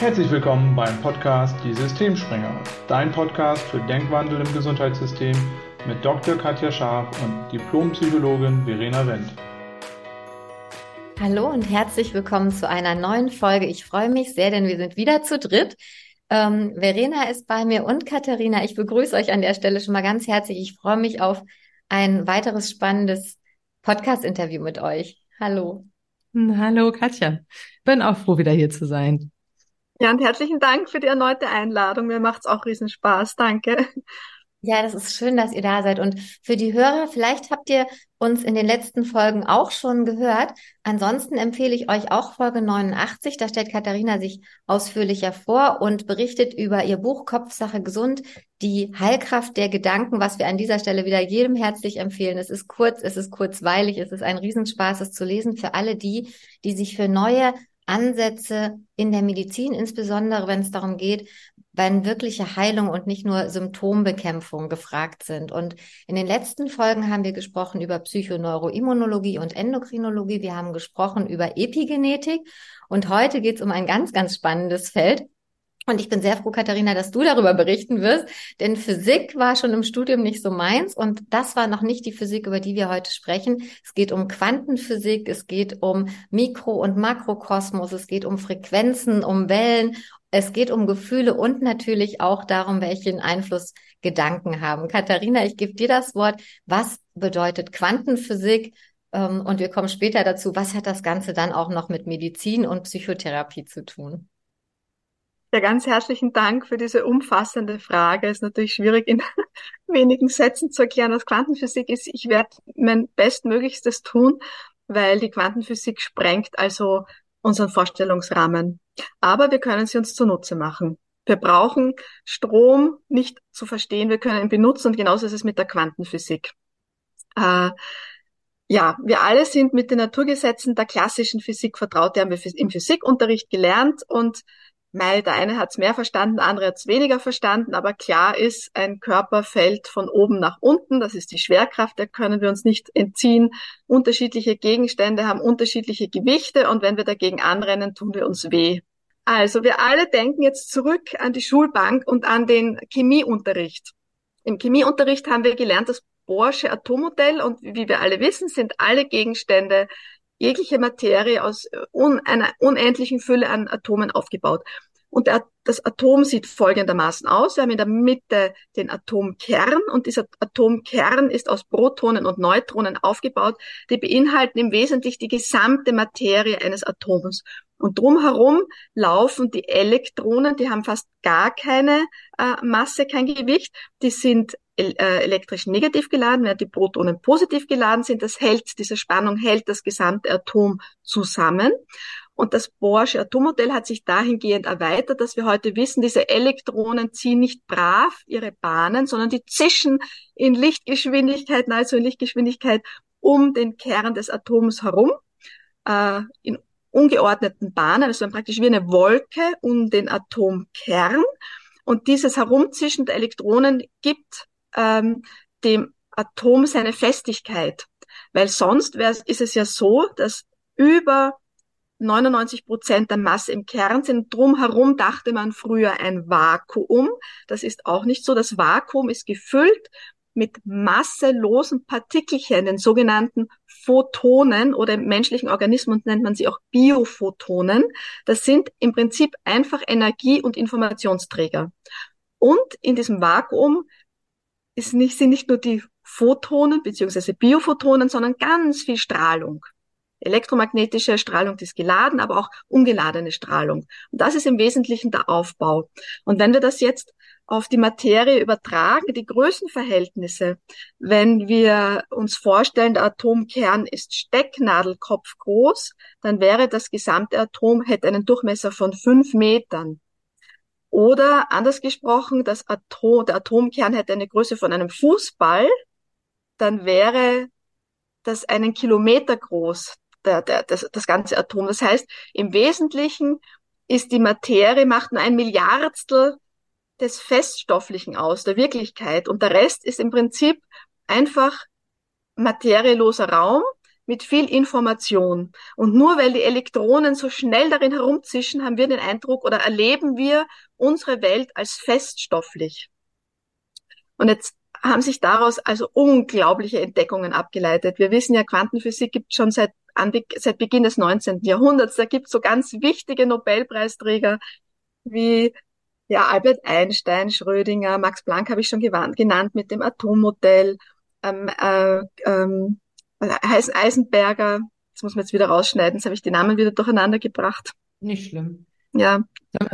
Herzlich willkommen beim Podcast Die Systemspringer, dein Podcast für Denkwandel im Gesundheitssystem mit Dr. Katja Scharf und Diplompsychologin Verena Wendt. Hallo und herzlich willkommen zu einer neuen Folge. Ich freue mich sehr, denn wir sind wieder zu dritt. Ähm, Verena ist bei mir und Katharina. Ich begrüße euch an der Stelle schon mal ganz herzlich. Ich freue mich auf ein weiteres spannendes Podcast-Interview mit euch. Hallo. Hallo Katja. Bin auch froh, wieder hier zu sein. Ja, und herzlichen Dank für die erneute Einladung. Mir macht's auch riesen Spaß. Danke. Ja, das ist schön, dass ihr da seid. Und für die Hörer, vielleicht habt ihr uns in den letzten Folgen auch schon gehört. Ansonsten empfehle ich euch auch Folge 89. Da stellt Katharina sich ausführlicher vor und berichtet über ihr Buch Kopfsache gesund, die Heilkraft der Gedanken, was wir an dieser Stelle wieder jedem herzlich empfehlen. Es ist kurz, es ist kurzweilig, es ist ein Riesenspaß, es zu lesen für alle die, die sich für neue Ansätze in der Medizin, insbesondere wenn es darum geht, wenn wirkliche Heilung und nicht nur Symptombekämpfung gefragt sind. Und in den letzten Folgen haben wir gesprochen über Psychoneuroimmunologie und Endokrinologie. Wir haben gesprochen über Epigenetik. Und heute geht es um ein ganz, ganz spannendes Feld, und ich bin sehr froh, Katharina, dass du darüber berichten wirst, denn Physik war schon im Studium nicht so meins und das war noch nicht die Physik, über die wir heute sprechen. Es geht um Quantenphysik, es geht um Mikro- und Makrokosmos, es geht um Frequenzen, um Wellen, es geht um Gefühle und natürlich auch darum, welchen Einfluss Gedanken haben. Katharina, ich gebe dir das Wort. Was bedeutet Quantenphysik? Ähm, und wir kommen später dazu. Was hat das Ganze dann auch noch mit Medizin und Psychotherapie zu tun? Ja, ganz herzlichen Dank für diese umfassende Frage. Es ist natürlich schwierig in wenigen Sätzen zu erklären, was Quantenphysik ist. Ich werde mein Bestmöglichstes tun, weil die Quantenphysik sprengt also unseren Vorstellungsrahmen. Aber wir können sie uns zunutze machen. Wir brauchen Strom nicht zu verstehen, wir können ihn benutzen und genauso ist es mit der Quantenphysik. Äh, ja, wir alle sind mit den Naturgesetzen der klassischen Physik vertraut, die haben wir im Physikunterricht gelernt und Mei, der eine hat es mehr verstanden, der andere hat es weniger verstanden, aber klar ist, ein Körper fällt von oben nach unten, das ist die Schwerkraft, der können wir uns nicht entziehen. Unterschiedliche Gegenstände haben unterschiedliche Gewichte und wenn wir dagegen anrennen, tun wir uns weh. Also wir alle denken jetzt zurück an die Schulbank und an den Chemieunterricht. Im Chemieunterricht haben wir gelernt das Bohrsche Atommodell und wie wir alle wissen, sind alle Gegenstände jegliche Materie aus äh, un einer unendlichen Fülle an Atomen aufgebaut. Und das Atom sieht folgendermaßen aus. Wir haben in der Mitte den Atomkern und dieser Atomkern ist aus Protonen und Neutronen aufgebaut. Die beinhalten im Wesentlichen die gesamte Materie eines Atoms. Und drumherum laufen die Elektronen, die haben fast gar keine äh, Masse, kein Gewicht. Die sind äh, elektrisch negativ geladen, während die Protonen positiv geladen sind. Das hält, diese Spannung hält das gesamte Atom zusammen. Und das Bohrsche Atommodell hat sich dahingehend erweitert, dass wir heute wissen, diese Elektronen ziehen nicht brav ihre Bahnen, sondern die zischen in Lichtgeschwindigkeit, nahezu in Lichtgeschwindigkeit um den Kern des Atoms herum, äh, in ungeordneten Bahnen, also praktisch wie eine Wolke um den Atomkern. Und dieses Herumzischen der Elektronen gibt ähm, dem Atom seine Festigkeit. Weil sonst ist es ja so, dass über 99 Prozent der Masse im Kern sind. Drumherum dachte man früher ein Vakuum. Das ist auch nicht so. Das Vakuum ist gefüllt mit masselosen Partikelchen, den sogenannten Photonen oder im menschlichen Organismus nennt man sie auch Biophotonen. Das sind im Prinzip einfach Energie- und Informationsträger. Und in diesem Vakuum ist nicht, sind nicht nur die Photonen beziehungsweise Biophotonen, sondern ganz viel Strahlung. Elektromagnetische Strahlung die ist geladen, aber auch ungeladene Strahlung. Und das ist im Wesentlichen der Aufbau. Und wenn wir das jetzt auf die Materie übertragen, die Größenverhältnisse, wenn wir uns vorstellen, der Atomkern ist Stecknadelkopf groß, dann wäre das gesamte Atom, hätte einen Durchmesser von fünf Metern. Oder anders gesprochen, das Atom, der Atomkern hätte eine Größe von einem Fußball, dann wäre das einen Kilometer groß, der, der, das, das ganze Atom. Das heißt, im Wesentlichen ist die Materie, macht nur ein Milliardstel des Feststofflichen aus, der Wirklichkeit. Und der Rest ist im Prinzip einfach materieloser Raum, mit viel Information. Und nur weil die Elektronen so schnell darin herumzischen, haben wir den Eindruck oder erleben wir unsere Welt als feststofflich. Und jetzt haben sich daraus also unglaubliche Entdeckungen abgeleitet. Wir wissen ja, Quantenphysik gibt schon seit, seit Beginn des 19. Jahrhunderts. Da gibt es so ganz wichtige Nobelpreisträger wie ja, Albert Einstein, Schrödinger, Max Planck habe ich schon genannt mit dem Atommodell, ähm, äh, ähm, Eisenberger, das muss man jetzt wieder rausschneiden, jetzt habe ich die Namen wieder durcheinander gebracht. Nicht schlimm. Ja.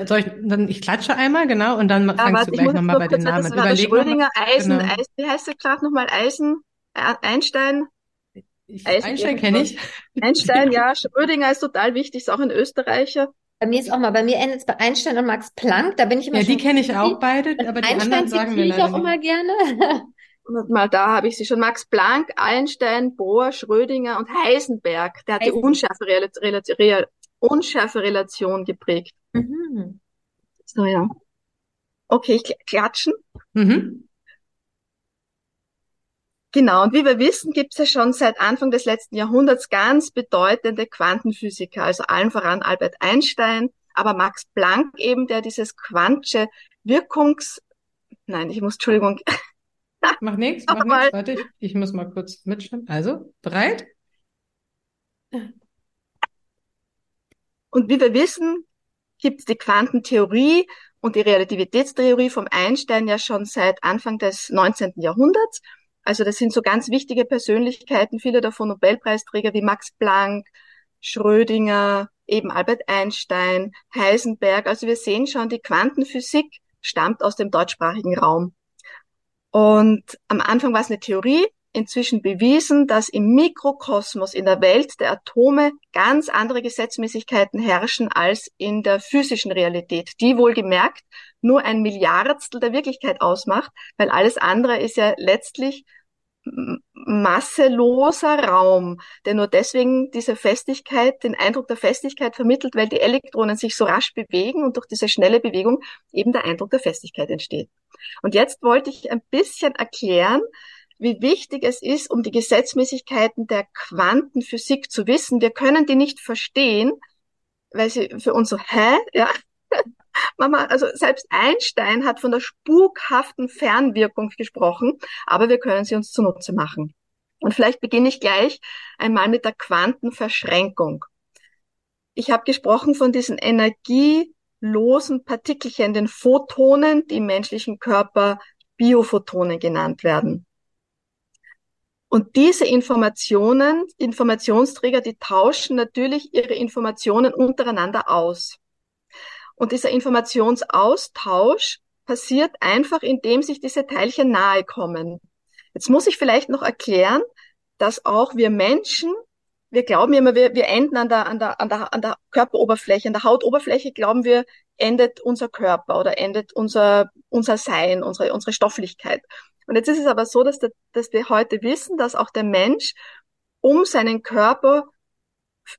Soll ich, dann, ich klatsche einmal, genau, und dann ja, fangst warte, du gleich nochmal bei den Namen. Das war Überleg Schrödinger, Eisen, genau. Eisen, wie heißt der gerade nochmal? Eisen, Einstein? Ich, Einstein kenne ich. Einstein, ja. Schrödinger ist total wichtig, ist auch ein Österreicher. Bei mir ist auch mal, bei mir endet es bei Einstein und Max Planck, da bin ich immer Ja, die kenne ich auch beide, aber die Einstein anderen sagen mir leider ich auch immer gerne. Und mal da habe ich sie schon. Max Planck, Einstein, Bohr, Schrödinger und Heisenberg. Der hat die unschärfe, Relation, unschärfe Relation geprägt. Mhm. So, ja. Okay, klatschen. Mhm. Genau, und wie wir wissen, gibt es ja schon seit Anfang des letzten Jahrhunderts ganz bedeutende Quantenphysiker, also allen voran Albert Einstein, aber Max Planck eben, der dieses Quantsche Wirkungs... Nein, ich muss, Entschuldigung. Mach nichts, mach nichts, warte, ich, ich muss mal kurz mitstimmen. Also, bereit? Und wie wir wissen, gibt es die Quantentheorie und die Relativitätstheorie vom Einstein ja schon seit Anfang des 19. Jahrhunderts. Also das sind so ganz wichtige Persönlichkeiten, viele davon Nobelpreisträger wie Max Planck, Schrödinger, eben Albert Einstein, Heisenberg. Also wir sehen schon, die Quantenphysik stammt aus dem deutschsprachigen Raum. Und am Anfang war es eine Theorie, inzwischen bewiesen, dass im Mikrokosmos, in der Welt der Atome ganz andere Gesetzmäßigkeiten herrschen als in der physischen Realität, die wohlgemerkt nur ein Milliardstel der Wirklichkeit ausmacht, weil alles andere ist ja letztlich masseloser Raum, der nur deswegen diese Festigkeit, den Eindruck der Festigkeit vermittelt, weil die Elektronen sich so rasch bewegen und durch diese schnelle Bewegung eben der Eindruck der Festigkeit entsteht. Und jetzt wollte ich ein bisschen erklären, wie wichtig es ist, um die Gesetzmäßigkeiten der Quantenphysik zu wissen. Wir können die nicht verstehen, weil sie für uns so, hä? Ja. Mama, also selbst Einstein hat von der spukhaften Fernwirkung gesprochen, aber wir können sie uns zunutze machen. Und vielleicht beginne ich gleich einmal mit der Quantenverschränkung. Ich habe gesprochen von diesen energielosen Partikelchen, den Photonen, die im menschlichen Körper Biophotonen genannt werden. Und diese Informationen, Informationsträger, die tauschen natürlich ihre Informationen untereinander aus. Und dieser Informationsaustausch passiert einfach, indem sich diese Teilchen nahe kommen. Jetzt muss ich vielleicht noch erklären, dass auch wir Menschen, wir glauben immer, wir, wir enden an der, an, der, an, der, an der Körperoberfläche, an der Hautoberfläche glauben wir, endet unser Körper oder endet unser, unser Sein, unsere, unsere Stofflichkeit. Und jetzt ist es aber so, dass, der, dass wir heute wissen, dass auch der Mensch um seinen Körper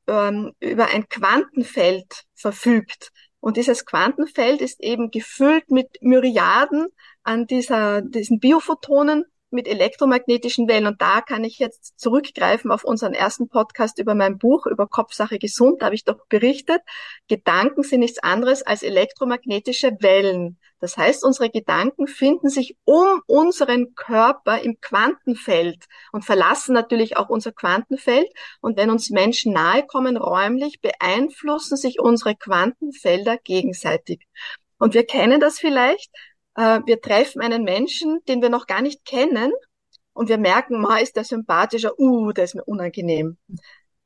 ähm, über ein Quantenfeld verfügt. Und dieses Quantenfeld ist eben gefüllt mit Myriaden an dieser, diesen Biophotonen, mit elektromagnetischen Wellen. Und da kann ich jetzt zurückgreifen auf unseren ersten Podcast über mein Buch über Kopfsache gesund. Da habe ich doch berichtet, Gedanken sind nichts anderes als elektromagnetische Wellen. Das heißt, unsere Gedanken finden sich um unseren Körper im Quantenfeld und verlassen natürlich auch unser Quantenfeld. Und wenn uns Menschen nahe kommen räumlich, beeinflussen sich unsere Quantenfelder gegenseitig. Und wir kennen das vielleicht, äh, wir treffen einen Menschen, den wir noch gar nicht kennen und wir merken, ma, ist der sympathischer, uh, der ist mir unangenehm.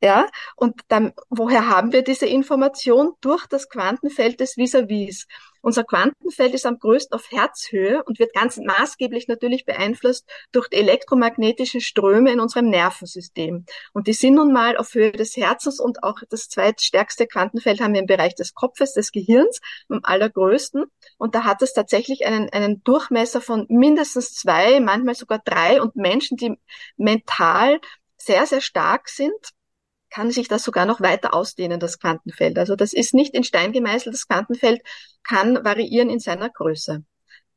Ja, und dann, woher haben wir diese Information? Durch das Quantenfeld des Vis-a-vis. Unser Quantenfeld ist am größten auf Herzhöhe und wird ganz maßgeblich natürlich beeinflusst durch die elektromagnetischen Ströme in unserem Nervensystem. Und die sind nun mal auf Höhe des Herzens und auch das zweitstärkste Quantenfeld haben wir im Bereich des Kopfes, des Gehirns, am allergrößten. Und da hat es tatsächlich einen, einen Durchmesser von mindestens zwei, manchmal sogar drei. Und Menschen, die mental sehr, sehr stark sind, kann sich das sogar noch weiter ausdehnen, das Quantenfeld. Also das ist nicht in Stein gemeißelt, das Quantenfeld kann variieren in seiner Größe.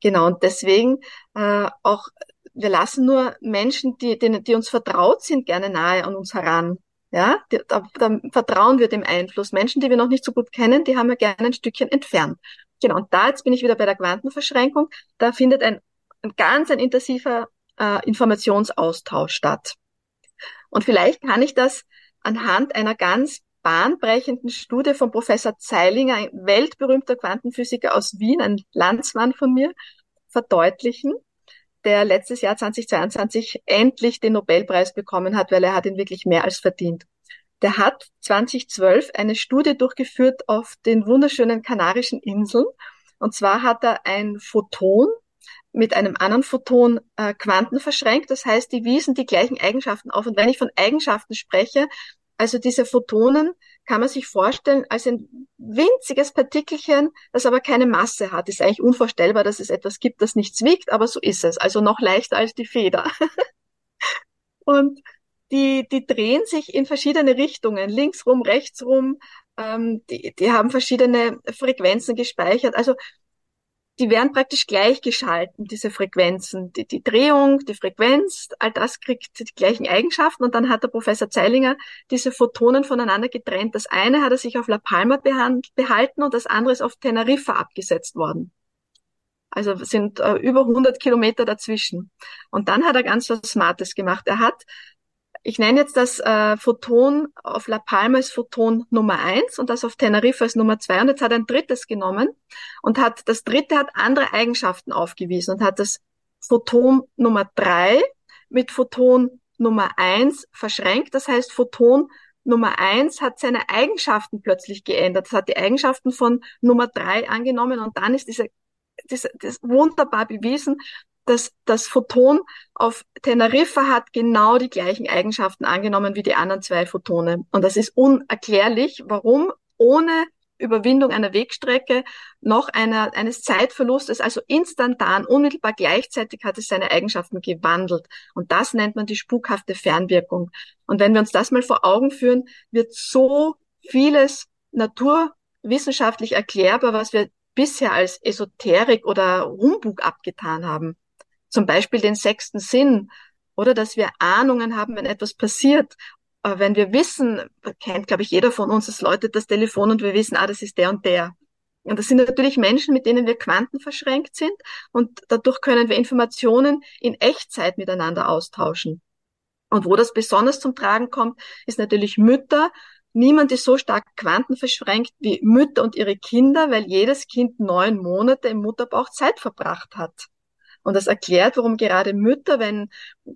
Genau, und deswegen äh, auch wir lassen nur Menschen, die, die, die uns vertraut sind, gerne nahe an uns heran. Ja, da, da vertrauen wir dem Einfluss. Menschen, die wir noch nicht so gut kennen, die haben wir gerne ein Stückchen entfernt. Genau, und da jetzt bin ich wieder bei der Quantenverschränkung. Da findet ein, ein ganz ein intensiver äh, Informationsaustausch statt. Und vielleicht kann ich das anhand einer ganz bahnbrechenden Studie von Professor Zeilinger, ein weltberühmter Quantenphysiker aus Wien, ein Landsmann von mir, verdeutlichen, der letztes Jahr 2022 endlich den Nobelpreis bekommen hat, weil er hat ihn wirklich mehr als verdient. Der hat 2012 eine Studie durchgeführt auf den wunderschönen Kanarischen Inseln. Und zwar hat er ein Photon mit einem anderen Photon äh, Quanten verschränkt. Das heißt, die wiesen die gleichen Eigenschaften auf. Und wenn ich von Eigenschaften spreche, also diese Photonen kann man sich vorstellen als ein winziges Partikelchen, das aber keine Masse hat. Ist eigentlich unvorstellbar, dass es etwas gibt, das nichts wiegt, aber so ist es. Also noch leichter als die Feder. Und die, die drehen sich in verschiedene Richtungen, links rum, rechts rum. Ähm, die, die haben verschiedene Frequenzen gespeichert. Also die werden praktisch gleichgeschalten, diese Frequenzen. Die, die Drehung, die Frequenz, all das kriegt die gleichen Eigenschaften. Und dann hat der Professor Zeilinger diese Photonen voneinander getrennt. Das eine hat er sich auf La Palma behalten und das andere ist auf Teneriffa abgesetzt worden. Also sind äh, über 100 Kilometer dazwischen. Und dann hat er ganz was Smartes gemacht. Er hat ich nenne jetzt das äh, Photon auf La Palma als Photon Nummer eins und das auf Teneriffa als Nummer zwei. Und jetzt hat er ein drittes genommen und hat, das dritte hat andere Eigenschaften aufgewiesen und hat das Photon Nummer drei mit Photon Nummer eins verschränkt. Das heißt, Photon Nummer eins hat seine Eigenschaften plötzlich geändert. Das hat die Eigenschaften von Nummer drei angenommen und dann ist diese, diese das wunderbar bewiesen, das, das Photon auf Teneriffa hat genau die gleichen Eigenschaften angenommen wie die anderen zwei Photone. Und das ist unerklärlich, warum ohne Überwindung einer Wegstrecke noch einer, eines Zeitverlustes, also instantan, unmittelbar gleichzeitig hat es seine Eigenschaften gewandelt. Und das nennt man die spukhafte Fernwirkung. Und wenn wir uns das mal vor Augen führen, wird so vieles naturwissenschaftlich erklärbar, was wir bisher als Esoterik oder Humbug abgetan haben zum Beispiel den sechsten Sinn oder dass wir Ahnungen haben, wenn etwas passiert. Wenn wir wissen, kennt, glaube ich, jeder von uns, es läutet das Telefon und wir wissen, ah, das ist der und der. Und das sind natürlich Menschen, mit denen wir quantenverschränkt sind und dadurch können wir Informationen in Echtzeit miteinander austauschen. Und wo das besonders zum Tragen kommt, ist natürlich Mütter. Niemand ist so stark quantenverschränkt wie Mütter und ihre Kinder, weil jedes Kind neun Monate im Mutterbauch Zeit verbracht hat. Und das erklärt, warum gerade Mütter, wenn,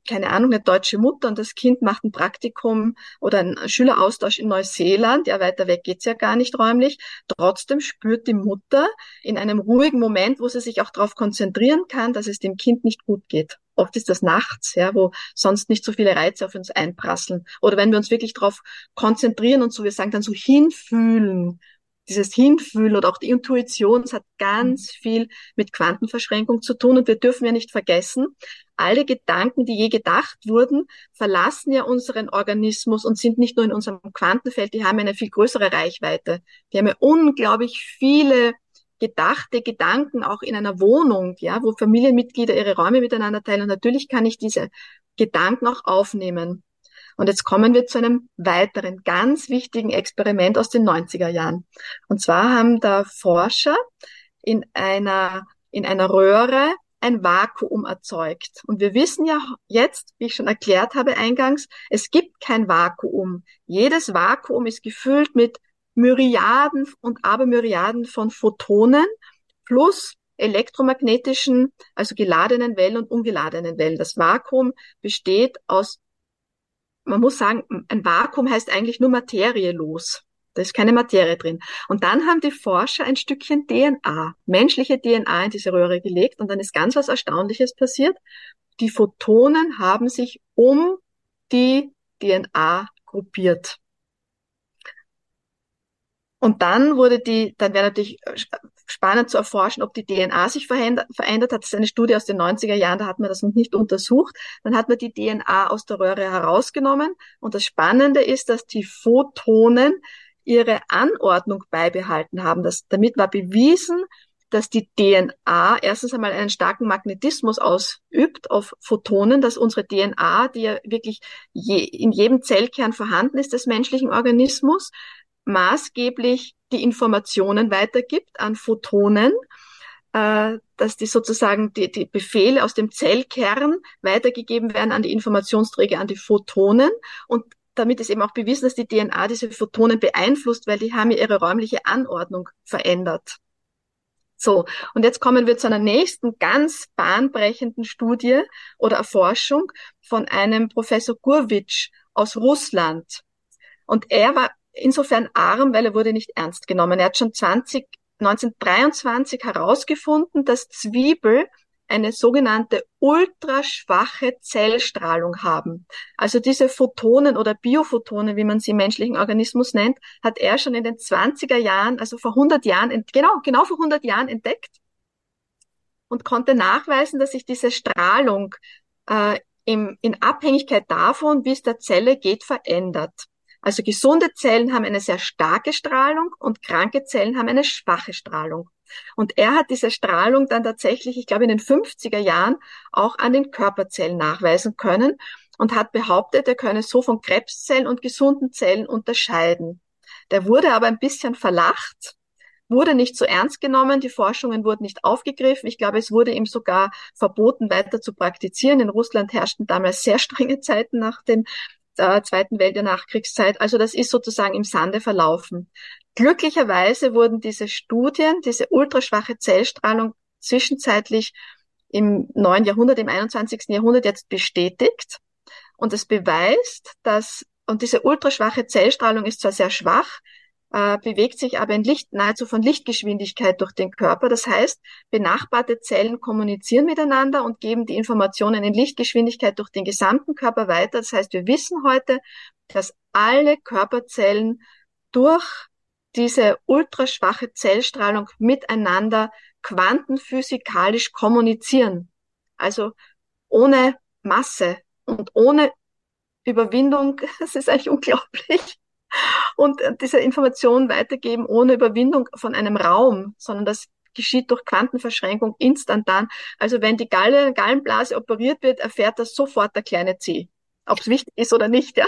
keine Ahnung, eine deutsche Mutter und das Kind macht ein Praktikum oder einen Schüleraustausch in Neuseeland, ja, weiter weg geht's ja gar nicht räumlich, trotzdem spürt die Mutter in einem ruhigen Moment, wo sie sich auch darauf konzentrieren kann, dass es dem Kind nicht gut geht. Oft ist das nachts, ja, wo sonst nicht so viele Reize auf uns einprasseln. Oder wenn wir uns wirklich darauf konzentrieren und so, wir sagen dann so hinfühlen, dieses Hinfühlen oder auch die Intuition, es hat ganz mhm. viel mit Quantenverschränkung zu tun. Und wir dürfen ja nicht vergessen, alle Gedanken, die je gedacht wurden, verlassen ja unseren Organismus und sind nicht nur in unserem Quantenfeld, die haben eine viel größere Reichweite. Die haben ja unglaublich viele gedachte Gedanken auch in einer Wohnung, ja, wo Familienmitglieder ihre Räume miteinander teilen. Und natürlich kann ich diese Gedanken auch aufnehmen. Und jetzt kommen wir zu einem weiteren ganz wichtigen Experiment aus den 90er Jahren. Und zwar haben da Forscher in einer, in einer Röhre ein Vakuum erzeugt. Und wir wissen ja jetzt, wie ich schon erklärt habe eingangs, es gibt kein Vakuum. Jedes Vakuum ist gefüllt mit Myriaden und Abermyriaden von Photonen plus elektromagnetischen, also geladenen Wellen und ungeladenen Wellen. Das Vakuum besteht aus man muss sagen, ein Vakuum heißt eigentlich nur materielos. Da ist keine Materie drin. Und dann haben die Forscher ein Stückchen DNA, menschliche DNA in diese Röhre gelegt und dann ist ganz was Erstaunliches passiert. Die Photonen haben sich um die DNA gruppiert. Und dann wurde die, dann wäre natürlich spannend zu erforschen, ob die DNA sich verändert, hat. Das ist eine Studie aus den 90er Jahren, da hat man das noch nicht untersucht. Dann hat man die DNA aus der Röhre herausgenommen. Und das Spannende ist, dass die Photonen ihre Anordnung beibehalten haben. Das, damit war bewiesen, dass die DNA erstens einmal einen starken Magnetismus ausübt auf Photonen, dass unsere DNA, die ja wirklich je, in jedem Zellkern vorhanden ist des menschlichen Organismus, maßgeblich die Informationen weitergibt an Photonen, äh, dass die sozusagen die, die Befehle aus dem Zellkern weitergegeben werden an die Informationsträger, an die Photonen und damit ist eben auch bewiesen, dass die DNA diese Photonen beeinflusst, weil die haben ihre räumliche Anordnung verändert. So, und jetzt kommen wir zu einer nächsten ganz bahnbrechenden Studie oder Erforschung von einem Professor Gurwitsch aus Russland. Und er war insofern arm, weil er wurde nicht ernst genommen. Er hat schon 20, 1923 herausgefunden, dass Zwiebel eine sogenannte ultraschwache Zellstrahlung haben. Also diese Photonen oder Biophotonen, wie man sie im menschlichen Organismus nennt, hat er schon in den 20er Jahren, also vor 100 Jahren, genau, genau vor 100 Jahren entdeckt und konnte nachweisen, dass sich diese Strahlung äh, im, in Abhängigkeit davon, wie es der Zelle geht, verändert. Also gesunde Zellen haben eine sehr starke Strahlung und kranke Zellen haben eine schwache Strahlung. Und er hat diese Strahlung dann tatsächlich, ich glaube, in den 50er Jahren auch an den Körperzellen nachweisen können und hat behauptet, er könne so von Krebszellen und gesunden Zellen unterscheiden. Der wurde aber ein bisschen verlacht, wurde nicht so ernst genommen, die Forschungen wurden nicht aufgegriffen. Ich glaube, es wurde ihm sogar verboten, weiter zu praktizieren. In Russland herrschten damals sehr strenge Zeiten nach dem äh, Zweiten Welt der Nachkriegszeit. Also das ist sozusagen im Sande verlaufen. Glücklicherweise wurden diese Studien, diese ultraschwache Zellstrahlung zwischenzeitlich im neuen Jahrhundert, im 21. Jahrhundert jetzt bestätigt. Und es beweist, dass, und diese ultraschwache Zellstrahlung ist zwar sehr schwach, äh, bewegt sich aber in Licht, nahezu von Lichtgeschwindigkeit durch den Körper. Das heißt, benachbarte Zellen kommunizieren miteinander und geben die Informationen in Lichtgeschwindigkeit durch den gesamten Körper weiter. Das heißt, wir wissen heute, dass alle Körperzellen durch diese ultraschwache Zellstrahlung miteinander quantenphysikalisch kommunizieren. Also ohne Masse und ohne Überwindung, das ist eigentlich unglaublich und diese Information weitergeben ohne Überwindung von einem Raum, sondern das geschieht durch Quantenverschränkung instantan. Also wenn die Galle, Gallenblase operiert wird, erfährt das sofort der kleine C ob es wichtig ist oder nicht. Ja.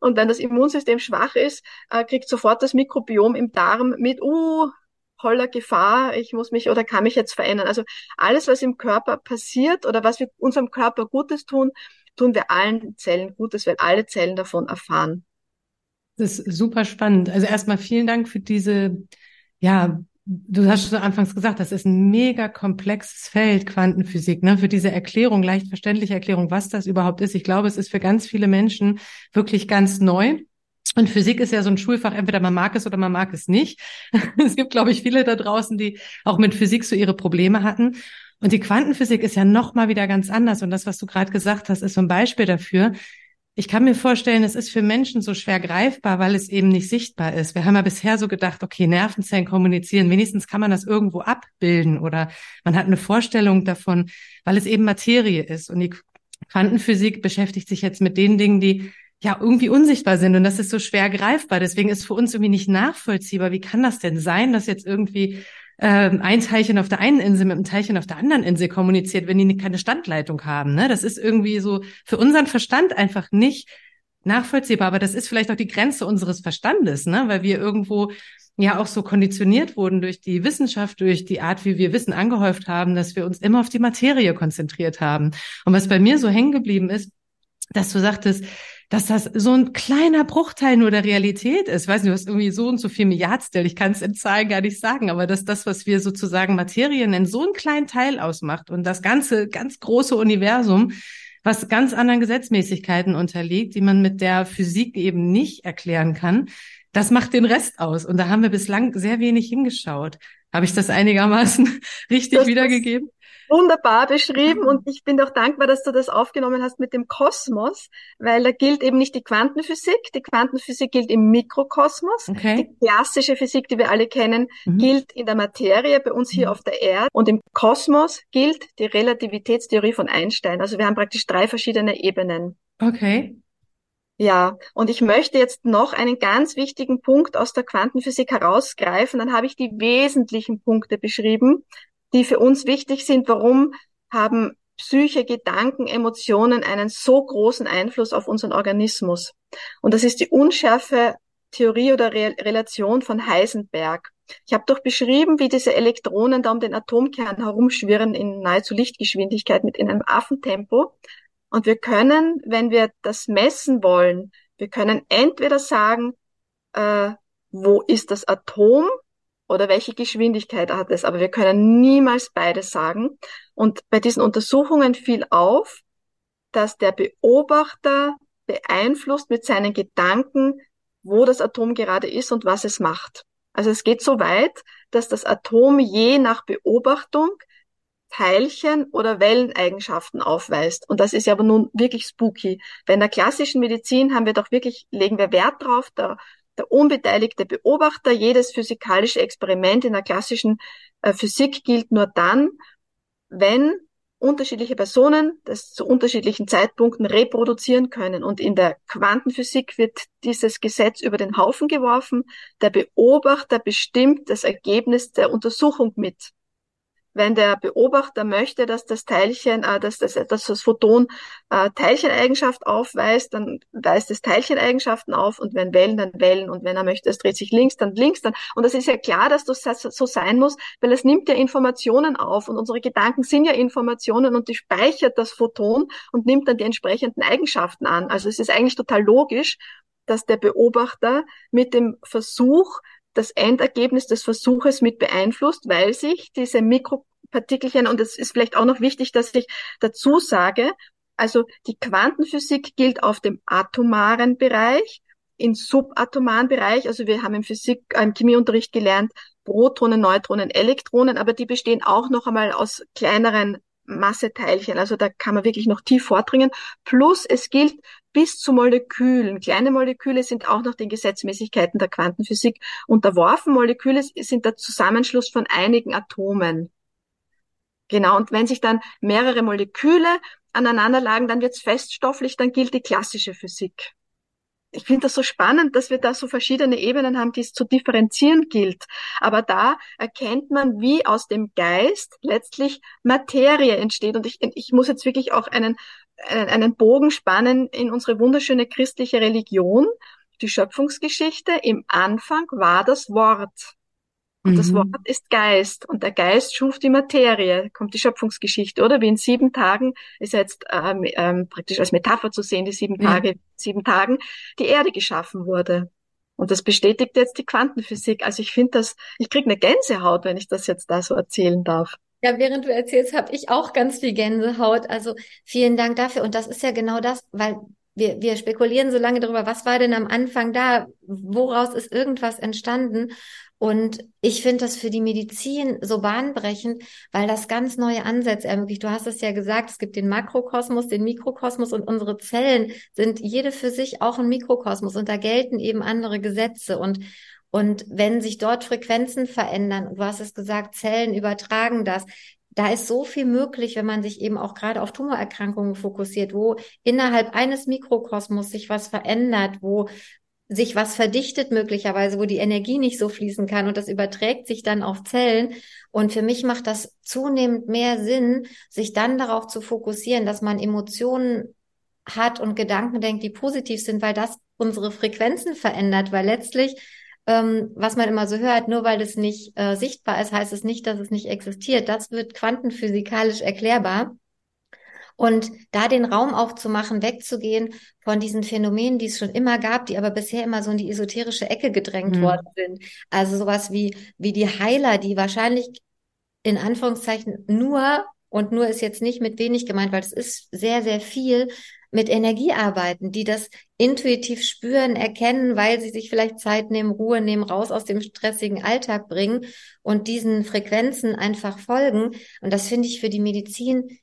Und wenn das Immunsystem schwach ist, äh, kriegt sofort das Mikrobiom im Darm mit, uh, holler Gefahr, ich muss mich oder kann mich jetzt verändern. Also alles, was im Körper passiert oder was wir unserem Körper Gutes tun, tun wir allen Zellen Gutes, weil alle Zellen davon erfahren. Das ist super spannend. Also erstmal vielen Dank für diese, ja, du hast schon anfangs gesagt, das ist ein mega komplexes Feld, Quantenphysik, ne? Für diese Erklärung, leicht verständliche Erklärung, was das überhaupt ist. Ich glaube, es ist für ganz viele Menschen wirklich ganz neu. Und Physik ist ja so ein Schulfach, entweder man mag es oder man mag es nicht. es gibt, glaube ich, viele da draußen, die auch mit Physik so ihre Probleme hatten. Und die Quantenphysik ist ja noch mal wieder ganz anders. Und das, was du gerade gesagt hast, ist so ein Beispiel dafür, ich kann mir vorstellen, es ist für Menschen so schwer greifbar, weil es eben nicht sichtbar ist. Wir haben ja bisher so gedacht, okay, Nervenzellen kommunizieren, wenigstens kann man das irgendwo abbilden oder man hat eine Vorstellung davon, weil es eben Materie ist. Und die Quantenphysik beschäftigt sich jetzt mit den Dingen, die ja irgendwie unsichtbar sind und das ist so schwer greifbar. Deswegen ist für uns irgendwie nicht nachvollziehbar. Wie kann das denn sein, dass jetzt irgendwie ähm, ein Teilchen auf der einen Insel mit einem Teilchen auf der anderen Insel kommuniziert, wenn die keine Standleitung haben. Ne? Das ist irgendwie so für unseren Verstand einfach nicht nachvollziehbar. Aber das ist vielleicht auch die Grenze unseres Verstandes, ne? weil wir irgendwo ja auch so konditioniert wurden durch die Wissenschaft, durch die Art, wie wir Wissen angehäuft haben, dass wir uns immer auf die Materie konzentriert haben. Und was bei mir so hängen geblieben ist, dass du sagtest, dass das so ein kleiner Bruchteil nur der Realität ist. Ich weiß nicht, du hast irgendwie so und so viel Milliardstel, ich kann es in Zahlen gar nicht sagen, aber dass das, was wir sozusagen Materie nennen, so einen kleinen Teil ausmacht und das ganze, ganz große Universum, was ganz anderen Gesetzmäßigkeiten unterliegt, die man mit der Physik eben nicht erklären kann, das macht den Rest aus. Und da haben wir bislang sehr wenig hingeschaut. Habe ich das einigermaßen richtig das wiedergegeben? Wunderbar beschrieben und ich bin auch dankbar, dass du das aufgenommen hast mit dem Kosmos, weil da gilt eben nicht die Quantenphysik. Die Quantenphysik gilt im Mikrokosmos. Okay. Die klassische Physik, die wir alle kennen, mhm. gilt in der Materie, bei uns hier mhm. auf der Erde. Und im Kosmos gilt die Relativitätstheorie von Einstein. Also wir haben praktisch drei verschiedene Ebenen. Okay. Ja, und ich möchte jetzt noch einen ganz wichtigen Punkt aus der Quantenphysik herausgreifen. Dann habe ich die wesentlichen Punkte beschrieben, die für uns wichtig sind. Warum haben Psyche, Gedanken, Emotionen einen so großen Einfluss auf unseren Organismus? Und das ist die unschärfe Theorie oder Re Relation von Heisenberg. Ich habe doch beschrieben, wie diese Elektronen da um den Atomkern herumschwirren in nahezu Lichtgeschwindigkeit mit in einem Affentempo. Und wir können, wenn wir das messen wollen, wir können entweder sagen, äh, wo ist das Atom oder welche Geschwindigkeit hat es, aber wir können niemals beides sagen. Und bei diesen Untersuchungen fiel auf, dass der Beobachter beeinflusst mit seinen Gedanken, wo das Atom gerade ist und was es macht. Also es geht so weit, dass das Atom je nach Beobachtung Teilchen- oder Welleneigenschaften aufweist. Und das ist ja aber nun wirklich spooky. Bei einer klassischen Medizin haben wir doch wirklich, legen wir Wert drauf, der, der unbeteiligte Beobachter, jedes physikalische Experiment in der klassischen äh, Physik gilt nur dann, wenn unterschiedliche Personen das zu unterschiedlichen Zeitpunkten reproduzieren können. Und in der Quantenphysik wird dieses Gesetz über den Haufen geworfen. Der Beobachter bestimmt das Ergebnis der Untersuchung mit wenn der Beobachter möchte, dass das Teilchen, äh, dass, das, dass das Photon äh, Teilcheneigenschaft aufweist, dann weist es Teilcheneigenschaften auf und wenn Wellen, dann Wellen und wenn er möchte, es dreht sich links, dann links, dann und das ist ja klar, dass das so sein muss, weil es nimmt ja Informationen auf und unsere Gedanken sind ja Informationen und die speichert das Photon und nimmt dann die entsprechenden Eigenschaften an. Also es ist eigentlich total logisch, dass der Beobachter mit dem Versuch das Endergebnis des Versuches mit beeinflusst, weil sich diese Mikropartikelchen, und es ist vielleicht auch noch wichtig, dass ich dazu sage, also die Quantenphysik gilt auf dem atomaren Bereich, im subatomaren Bereich, also wir haben im Physik, im Chemieunterricht gelernt, Protonen, Neutronen, Elektronen, aber die bestehen auch noch einmal aus kleineren Masseteilchen. Also da kann man wirklich noch tief vordringen. Plus es gilt bis zu Molekülen. Kleine Moleküle sind auch noch den Gesetzmäßigkeiten der Quantenphysik unterworfen. Moleküle sind der Zusammenschluss von einigen Atomen. Genau, und wenn sich dann mehrere Moleküle aneinander lagen, dann wird es feststofflich, dann gilt die klassische Physik ich finde das so spannend, dass wir da so verschiedene Ebenen haben, die es zu differenzieren gilt. Aber da erkennt man, wie aus dem Geist letztlich Materie entsteht. Und ich, ich muss jetzt wirklich auch einen, einen, Bogen spannen in unsere wunderschöne christliche Religion, die Schöpfungsgeschichte. Im Anfang war das Wort. Und mhm. das Wort ist Geist und der Geist schuf die Materie, kommt die Schöpfungsgeschichte, oder? Wie in sieben Tagen ist jetzt ähm, ähm, praktisch als Metapher zu sehen, die sieben Tage, mhm. sieben Tagen die Erde geschaffen wurde. Und das bestätigt jetzt die Quantenphysik. Also ich finde das, ich kriege eine Gänsehaut, wenn ich das jetzt da so erzählen darf. Ja, während du erzählst, habe ich auch ganz viel Gänsehaut. Also vielen Dank dafür. Und das ist ja genau das, weil wir, wir spekulieren so lange darüber, was war denn am Anfang da, woraus ist irgendwas entstanden. Und ich finde das für die Medizin so bahnbrechend, weil das ganz neue Ansätze ermöglicht. Du hast es ja gesagt, es gibt den Makrokosmos, den Mikrokosmos und unsere Zellen sind jede für sich auch ein Mikrokosmos und da gelten eben andere Gesetze und und wenn sich dort Frequenzen verändern, du hast es gesagt, Zellen übertragen das, da ist so viel möglich, wenn man sich eben auch gerade auf Tumorerkrankungen fokussiert, wo innerhalb eines Mikrokosmos sich was verändert, wo sich was verdichtet möglicherweise, wo die Energie nicht so fließen kann und das überträgt sich dann auf Zellen. Und für mich macht das zunehmend mehr Sinn, sich dann darauf zu fokussieren, dass man Emotionen hat und Gedanken denkt, die positiv sind, weil das unsere Frequenzen verändert, weil letztlich ähm, was man immer so hört, nur weil es nicht äh, sichtbar ist, heißt es nicht, dass es nicht existiert. Das wird quantenphysikalisch erklärbar. Und da den Raum aufzumachen, wegzugehen von diesen Phänomenen, die es schon immer gab, die aber bisher immer so in die esoterische Ecke gedrängt mhm. worden sind. Also sowas wie, wie die Heiler, die wahrscheinlich in Anführungszeichen nur, und nur ist jetzt nicht mit wenig gemeint, weil es ist sehr, sehr viel, mit Energie arbeiten, die das intuitiv spüren, erkennen, weil sie sich vielleicht Zeit nehmen, Ruhe nehmen, raus aus dem stressigen Alltag bringen und diesen Frequenzen einfach folgen. Und das finde ich für die Medizin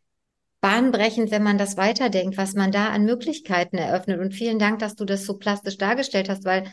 bahnbrechend, wenn man das weiterdenkt, was man da an Möglichkeiten eröffnet. Und vielen Dank, dass du das so plastisch dargestellt hast, weil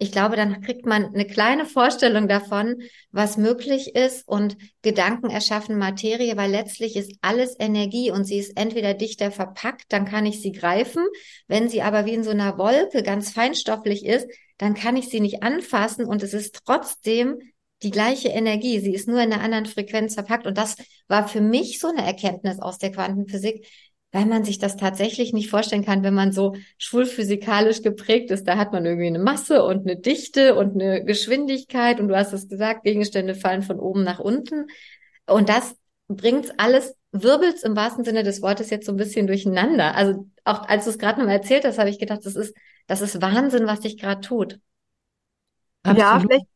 ich glaube, dann kriegt man eine kleine Vorstellung davon, was möglich ist und Gedanken erschaffen Materie, weil letztlich ist alles Energie und sie ist entweder dichter verpackt, dann kann ich sie greifen. Wenn sie aber wie in so einer Wolke ganz feinstofflich ist, dann kann ich sie nicht anfassen und es ist trotzdem die gleiche Energie. Sie ist nur in einer anderen Frequenz verpackt. Und das war für mich so eine Erkenntnis aus der Quantenphysik, weil man sich das tatsächlich nicht vorstellen kann, wenn man so schulphysikalisch geprägt ist. Da hat man irgendwie eine Masse und eine Dichte und eine Geschwindigkeit und du hast es gesagt, Gegenstände fallen von oben nach unten. Und das bringt alles, wirbelt's im wahrsten Sinne des Wortes jetzt so ein bisschen durcheinander. Also auch als du es gerade noch erzählt hast, habe ich gedacht, das ist, das ist Wahnsinn, was sich gerade tut. Absolut. Ja, vielleicht,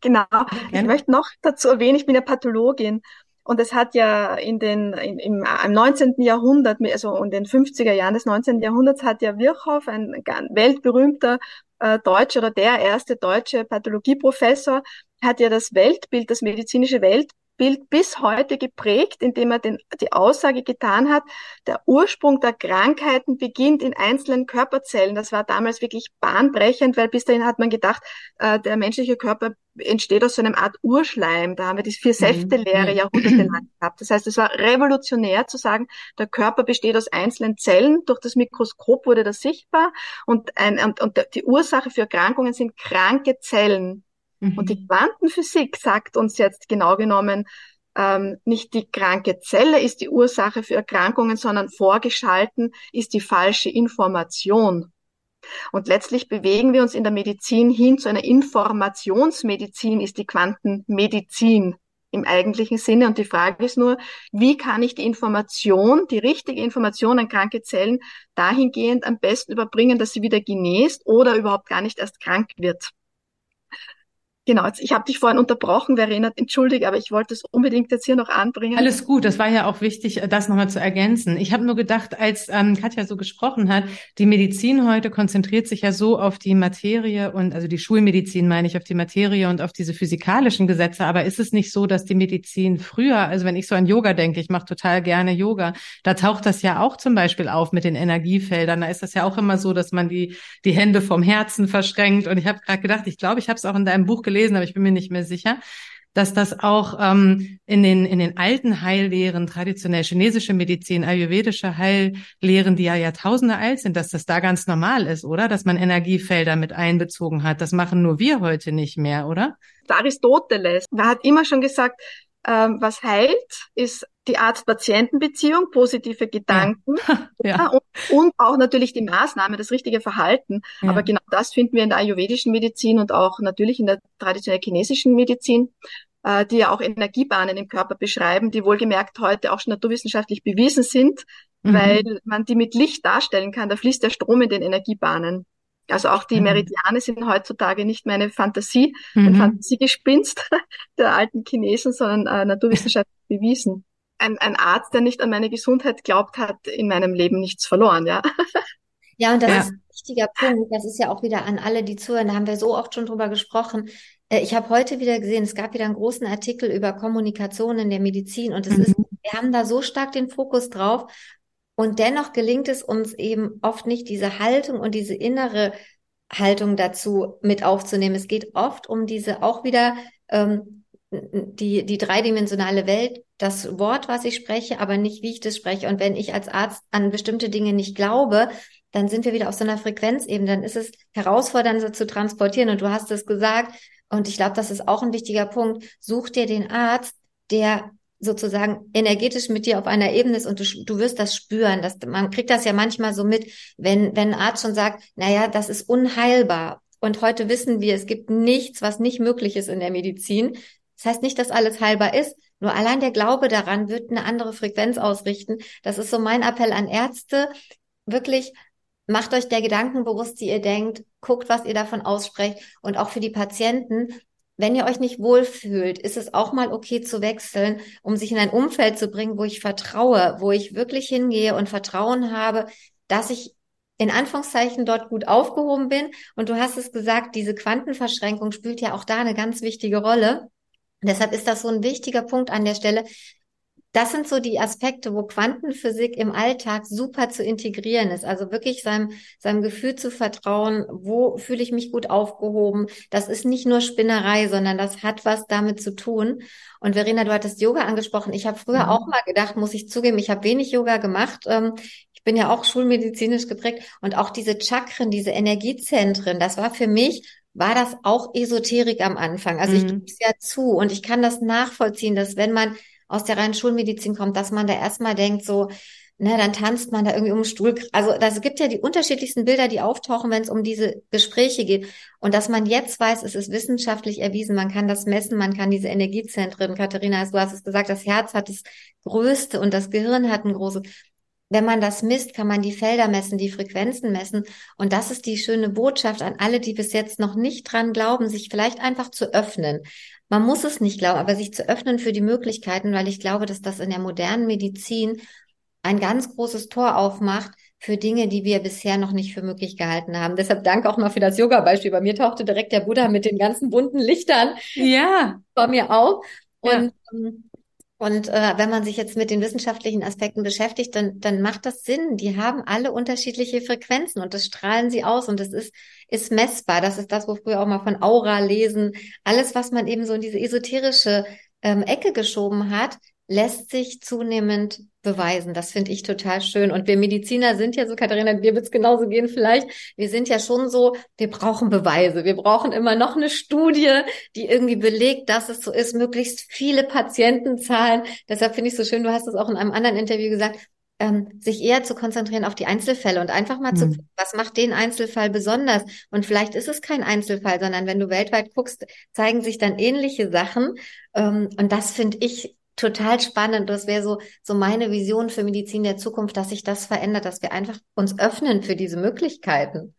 genau. Ich möchte noch dazu erwähnen, ich bin ja Pathologin und es hat ja in den, in, im, im 19. Jahrhundert, also in den 50er Jahren des 19. Jahrhunderts hat ja Virchow, ein, ein weltberühmter äh, Deutscher oder der erste deutsche Pathologieprofessor, hat ja das Weltbild, das medizinische Weltbild Bild bis heute geprägt, indem er den, die Aussage getan hat, der Ursprung der Krankheiten beginnt in einzelnen Körperzellen. Das war damals wirklich bahnbrechend, weil bis dahin hat man gedacht, äh, der menschliche Körper entsteht aus so einer Art Urschleim. Da haben wir die vier Säfte-Lehre mhm. jahrhundertelang gehabt. Das heißt, es war revolutionär zu sagen, der Körper besteht aus einzelnen Zellen. Durch das Mikroskop wurde das sichtbar und, ein, und, und die Ursache für Erkrankungen sind kranke Zellen. Mhm. Und die Quantenphysik sagt uns jetzt genau genommen, ähm, nicht die kranke Zelle ist die Ursache für Erkrankungen, sondern vorgeschalten ist die falsche Information. Und letztlich bewegen wir uns in der Medizin hin zu einer Informationsmedizin, ist die Quantenmedizin im eigentlichen Sinne. Und die Frage ist nur, wie kann ich die Information, die richtige Information an kranke Zellen dahingehend am besten überbringen, dass sie wieder genäst oder überhaupt gar nicht erst krank wird. Genau, jetzt, ich habe dich vorhin unterbrochen, Verena, entschuldige, aber ich wollte es unbedingt jetzt hier noch anbringen. Alles gut, das war ja auch wichtig, das nochmal zu ergänzen. Ich habe nur gedacht, als ähm, Katja so gesprochen hat, die Medizin heute konzentriert sich ja so auf die Materie und also die Schulmedizin meine ich, auf die Materie und auf diese physikalischen Gesetze. Aber ist es nicht so, dass die Medizin früher, also wenn ich so an Yoga denke, ich mache total gerne Yoga, da taucht das ja auch zum Beispiel auf mit den Energiefeldern. Da ist das ja auch immer so, dass man die, die Hände vom Herzen verschränkt. Und ich habe gerade gedacht, ich glaube, ich habe es auch in deinem Buch gelesen, aber ich bin mir nicht mehr sicher, dass das auch ähm, in den in den alten Heillehren, traditionell chinesische Medizin, ayurvedische Heillehren, die ja Jahrtausende alt sind, dass das da ganz normal ist, oder? Dass man Energiefelder mit einbezogen hat. Das machen nur wir heute nicht mehr, oder? Aristoteles, der hat immer schon gesagt, ähm, was heilt, ist die Arzt-Patienten-Beziehung, positive Gedanken ja. Und, und, auch natürlich die Maßnahme, das richtige Verhalten. Ja. Aber genau das finden wir in der ayurvedischen Medizin und auch natürlich in der traditionell chinesischen Medizin, äh, die ja auch Energiebahnen im Körper beschreiben, die wohlgemerkt heute auch schon naturwissenschaftlich bewiesen sind, mhm. weil man die mit Licht darstellen kann. Da fließt der Strom in den Energiebahnen. Also auch die mhm. Meridiane sind heutzutage nicht mehr eine Fantasie, mhm. ein Fantasiegespinst der alten Chinesen, sondern äh, naturwissenschaftlich bewiesen. Ein, ein Arzt, der nicht an meine Gesundheit glaubt, hat in meinem Leben nichts verloren, ja. Ja, und das ja. ist ein wichtiger Punkt. Das ist ja auch wieder an alle, die zuhören. Da haben wir so oft schon drüber gesprochen. Äh, ich habe heute wieder gesehen, es gab wieder einen großen Artikel über Kommunikation in der Medizin und es mhm. ist, wir haben da so stark den Fokus drauf und dennoch gelingt es uns eben oft nicht, diese Haltung und diese innere Haltung dazu mit aufzunehmen. Es geht oft um diese auch wieder ähm, die, die dreidimensionale Welt, das Wort, was ich spreche, aber nicht, wie ich das spreche. Und wenn ich als Arzt an bestimmte Dinge nicht glaube, dann sind wir wieder auf so einer Frequenzebene. Dann ist es herausfordernd, so zu transportieren. Und du hast es gesagt. Und ich glaube, das ist auch ein wichtiger Punkt. Such dir den Arzt, der sozusagen energetisch mit dir auf einer Ebene ist und du, du wirst das spüren. Das, man kriegt das ja manchmal so mit, wenn, wenn ein Arzt schon sagt, naja, das ist unheilbar. Und heute wissen wir, es gibt nichts, was nicht möglich ist in der Medizin. Das heißt nicht, dass alles heilbar ist, nur allein der Glaube daran wird eine andere Frequenz ausrichten. Das ist so mein Appell an Ärzte. Wirklich macht euch der Gedanken bewusst, die ihr denkt, guckt, was ihr davon aussprecht und auch für die Patienten, wenn ihr euch nicht wohlfühlt, ist es auch mal okay zu wechseln, um sich in ein Umfeld zu bringen, wo ich vertraue, wo ich wirklich hingehe und Vertrauen habe, dass ich in Anführungszeichen dort gut aufgehoben bin. Und du hast es gesagt, diese Quantenverschränkung spielt ja auch da eine ganz wichtige Rolle. Deshalb ist das so ein wichtiger Punkt an der Stelle. Das sind so die Aspekte, wo Quantenphysik im Alltag super zu integrieren ist. Also wirklich seinem, seinem Gefühl zu vertrauen, wo fühle ich mich gut aufgehoben. Das ist nicht nur Spinnerei, sondern das hat was damit zu tun. Und Verena, du hattest Yoga angesprochen. Ich habe früher mhm. auch mal gedacht, muss ich zugeben, ich habe wenig Yoga gemacht. Ähm, ich bin ja auch schulmedizinisch geprägt. Und auch diese Chakren, diese Energiezentren, das war für mich war das auch Esoterik am Anfang. Also mhm. ich gebe es ja zu und ich kann das nachvollziehen, dass wenn man aus der reinen Schulmedizin kommt, dass man da erstmal denkt, so, ne, dann tanzt man da irgendwie um den Stuhl. Also das gibt ja die unterschiedlichsten Bilder, die auftauchen, wenn es um diese Gespräche geht. Und dass man jetzt weiß, es ist wissenschaftlich erwiesen, man kann das messen, man kann diese Energiezentren, Katharina, du hast es gesagt, das Herz hat das Größte und das Gehirn hat ein großes. Wenn man das misst, kann man die Felder messen, die Frequenzen messen. Und das ist die schöne Botschaft an alle, die bis jetzt noch nicht dran glauben, sich vielleicht einfach zu öffnen. Man muss es nicht glauben, aber sich zu öffnen für die Möglichkeiten, weil ich glaube, dass das in der modernen Medizin ein ganz großes Tor aufmacht für Dinge, die wir bisher noch nicht für möglich gehalten haben. Deshalb danke auch mal für das Yoga-Beispiel. Bei mir tauchte direkt der Buddha mit den ganzen bunten Lichtern ja. vor mir auf. Und ja. Und äh, wenn man sich jetzt mit den wissenschaftlichen Aspekten beschäftigt, dann, dann macht das Sinn. Die haben alle unterschiedliche Frequenzen und das strahlen sie aus und das ist, ist messbar. Das ist das, wo früher auch mal von Aura lesen. Alles, was man eben so in diese esoterische ähm, Ecke geschoben hat, lässt sich zunehmend beweisen. Das finde ich total schön. Und wir Mediziner sind ja so, Katharina, dir wird es genauso gehen vielleicht. Wir sind ja schon so, wir brauchen Beweise. Wir brauchen immer noch eine Studie, die irgendwie belegt, dass es so ist, möglichst viele Patientenzahlen. Deshalb finde ich es so schön, du hast es auch in einem anderen Interview gesagt, ähm, sich eher zu konzentrieren auf die Einzelfälle und einfach mal mhm. zu gucken, was macht den Einzelfall besonders? Und vielleicht ist es kein Einzelfall, sondern wenn du weltweit guckst, zeigen sich dann ähnliche Sachen. Ähm, und das finde ich total spannend. Das wäre so, so meine Vision für Medizin der Zukunft, dass sich das verändert, dass wir einfach uns öffnen für diese Möglichkeiten.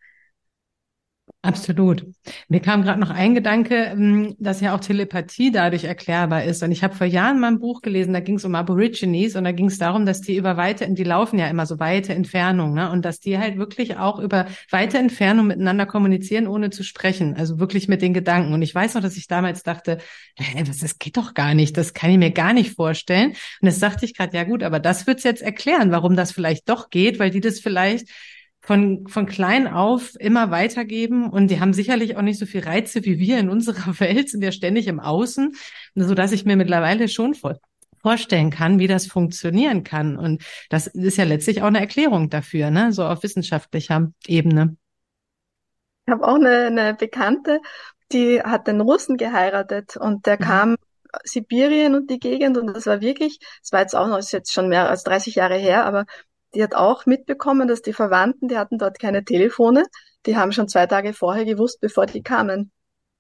Absolut. Mir kam gerade noch ein Gedanke, ähm, dass ja auch Telepathie dadurch erklärbar ist. Und ich habe vor Jahren mal ein Buch gelesen, da ging es um Aborigines und da ging es darum, dass die über weite, die laufen ja immer so weite Entfernungen, ne? Und dass die halt wirklich auch über weite Entfernungen miteinander kommunizieren, ohne zu sprechen. Also wirklich mit den Gedanken. Und ich weiß noch, dass ich damals dachte, hey, das geht doch gar nicht, das kann ich mir gar nicht vorstellen. Und das dachte ich gerade, ja gut, aber das wird's jetzt erklären, warum das vielleicht doch geht, weil die das vielleicht von, von klein auf immer weitergeben und die haben sicherlich auch nicht so viel Reize wie wir in unserer Welt, sind ja ständig im Außen, so dass ich mir mittlerweile schon vor, vorstellen kann, wie das funktionieren kann. Und das ist ja letztlich auch eine Erklärung dafür, ne? so auf wissenschaftlicher Ebene. Ich habe auch eine, eine Bekannte, die hat den Russen geheiratet und der mhm. kam Sibirien und die Gegend und das war wirklich, es war jetzt auch noch, ist jetzt schon mehr als 30 Jahre her, aber die hat auch mitbekommen, dass die Verwandten, die hatten dort keine Telefone, die haben schon zwei Tage vorher gewusst, bevor die kamen.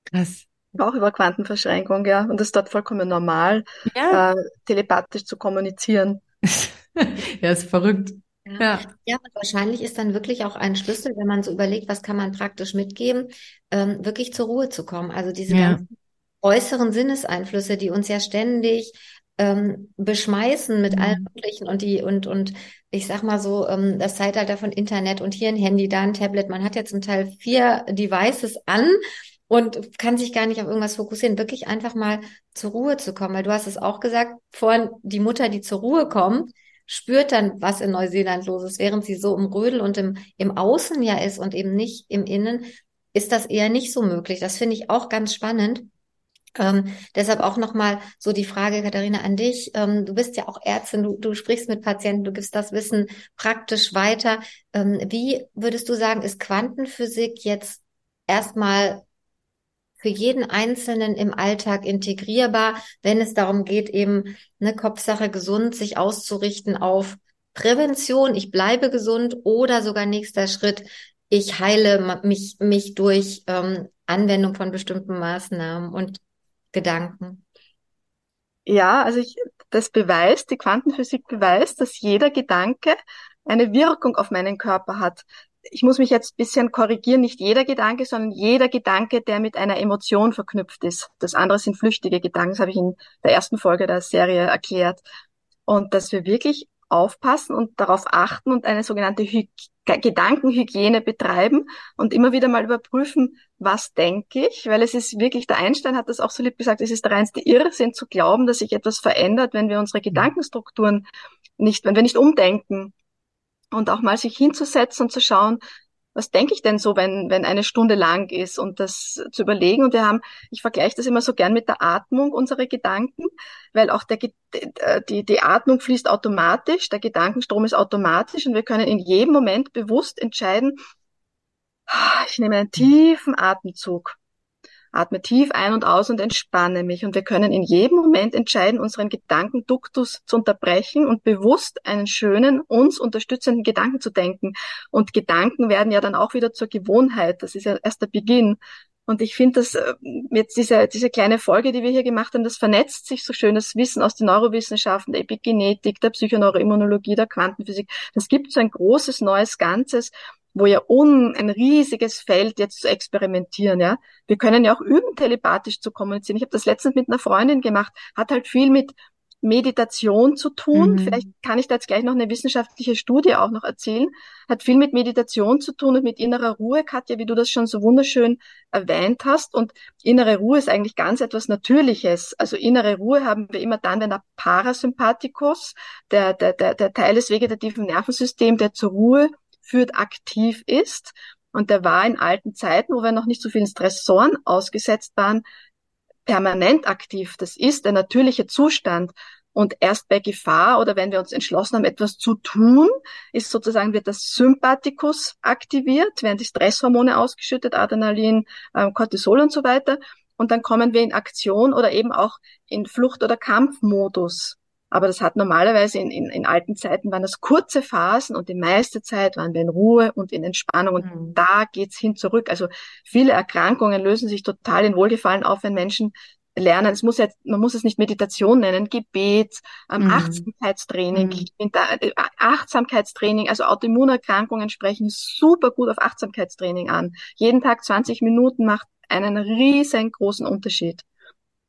Krass. Auch über Quantenverschränkung, ja. Und das ist dort vollkommen normal, ja. äh, telepathisch zu kommunizieren. ja, ist verrückt. Ja. ja. wahrscheinlich ist dann wirklich auch ein Schlüssel, wenn man so überlegt, was kann man praktisch mitgeben, ähm, wirklich zur Ruhe zu kommen. Also diese ja. ganzen äußeren Sinneseinflüsse, die uns ja ständig ähm, beschmeißen mit mhm. allen möglichen und die und und ich sag mal so ähm, das Zeitalter von Internet und hier ein Handy, da ein Tablet. Man hat ja zum Teil vier Devices an und kann sich gar nicht auf irgendwas fokussieren. Wirklich einfach mal zur Ruhe zu kommen, weil du hast es auch gesagt, vorhin die Mutter, die zur Ruhe kommt, spürt dann, was in Neuseeland los ist, während sie so im Rödel und im, im Außen ja ist und eben nicht im Innen, ist das eher nicht so möglich. Das finde ich auch ganz spannend. Ähm, deshalb auch nochmal so die Frage, Katharina, an dich. Ähm, du bist ja auch Ärztin, du, du sprichst mit Patienten, du gibst das Wissen praktisch weiter. Ähm, wie würdest du sagen, ist Quantenphysik jetzt erstmal für jeden Einzelnen im Alltag integrierbar, wenn es darum geht, eben eine Kopfsache gesund sich auszurichten auf Prävention, ich bleibe gesund oder sogar nächster Schritt, ich heile mich, mich durch ähm, Anwendung von bestimmten Maßnahmen und Gedanken? Ja, also ich, das beweist, die Quantenphysik beweist, dass jeder Gedanke eine Wirkung auf meinen Körper hat. Ich muss mich jetzt ein bisschen korrigieren, nicht jeder Gedanke, sondern jeder Gedanke, der mit einer Emotion verknüpft ist. Das andere sind flüchtige Gedanken, das habe ich in der ersten Folge der Serie erklärt. Und dass wir wirklich aufpassen und darauf achten und eine sogenannte Hy Gedankenhygiene betreiben und immer wieder mal überprüfen, was denke ich, weil es ist wirklich, der Einstein hat das auch so lieb gesagt, es ist der reinste Irrsinn zu glauben, dass sich etwas verändert, wenn wir unsere. Gedankenstrukturen nicht, wenn wir nicht umdenken und auch mal sich hinzusetzen und zu schauen, was denke ich denn so, wenn, wenn eine Stunde lang ist und das zu überlegen. Und wir haben, ich vergleiche das immer so gern mit der Atmung unserer Gedanken, weil auch der, die, die Atmung fließt automatisch, der Gedankenstrom ist automatisch und wir können in jedem Moment bewusst entscheiden, ah, ich nehme einen tiefen Atemzug Atme tief ein und aus und entspanne mich. Und wir können in jedem Moment entscheiden, unseren Gedankenduktus zu unterbrechen und bewusst einen schönen, uns unterstützenden Gedanken zu denken. Und Gedanken werden ja dann auch wieder zur Gewohnheit. Das ist ja erst der Beginn. Und ich finde, dass äh, jetzt diese, diese kleine Folge, die wir hier gemacht haben, das vernetzt sich so schön, das Wissen aus den Neurowissenschaften, der Epigenetik, der Psychoneuroimmunologie, der Quantenphysik. Das gibt so ein großes neues Ganzes wo ja un ein riesiges Feld jetzt zu experimentieren, ja. Wir können ja auch üben, telepathisch zu kommunizieren. Ich habe das letztens mit einer Freundin gemacht, hat halt viel mit Meditation zu tun. Mhm. Vielleicht kann ich da jetzt gleich noch eine wissenschaftliche Studie auch noch erzählen. Hat viel mit Meditation zu tun und mit innerer Ruhe, Katja, wie du das schon so wunderschön erwähnt hast. Und innere Ruhe ist eigentlich ganz etwas Natürliches. Also innere Ruhe haben wir immer dann, wenn der Parasympathikus, der, der, der, der Teil des vegetativen Nervensystems, der zur Ruhe führt, aktiv ist. Und der war in alten Zeiten, wo wir noch nicht so vielen Stressoren ausgesetzt waren, permanent aktiv. Das ist der natürliche Zustand. Und erst bei Gefahr oder wenn wir uns entschlossen haben, etwas zu tun, ist sozusagen wird das Sympathikus aktiviert, werden die Stresshormone ausgeschüttet, Adrenalin, ähm, Cortisol und so weiter. Und dann kommen wir in Aktion oder eben auch in Flucht- oder Kampfmodus. Aber das hat normalerweise in, in, in alten Zeiten waren das kurze Phasen und die meiste Zeit waren wir in Ruhe und in Entspannung und mhm. da geht's hin zurück. Also viele Erkrankungen lösen sich total in Wohlgefallen auf, wenn Menschen lernen. Es muss jetzt, man muss es nicht Meditation nennen, Gebet, ähm, mhm. Achtsamkeitstraining. Mhm. Äh, Achtsamkeitstraining, also Autoimmunerkrankungen sprechen super gut auf Achtsamkeitstraining an. Jeden Tag 20 Minuten macht einen riesengroßen Unterschied.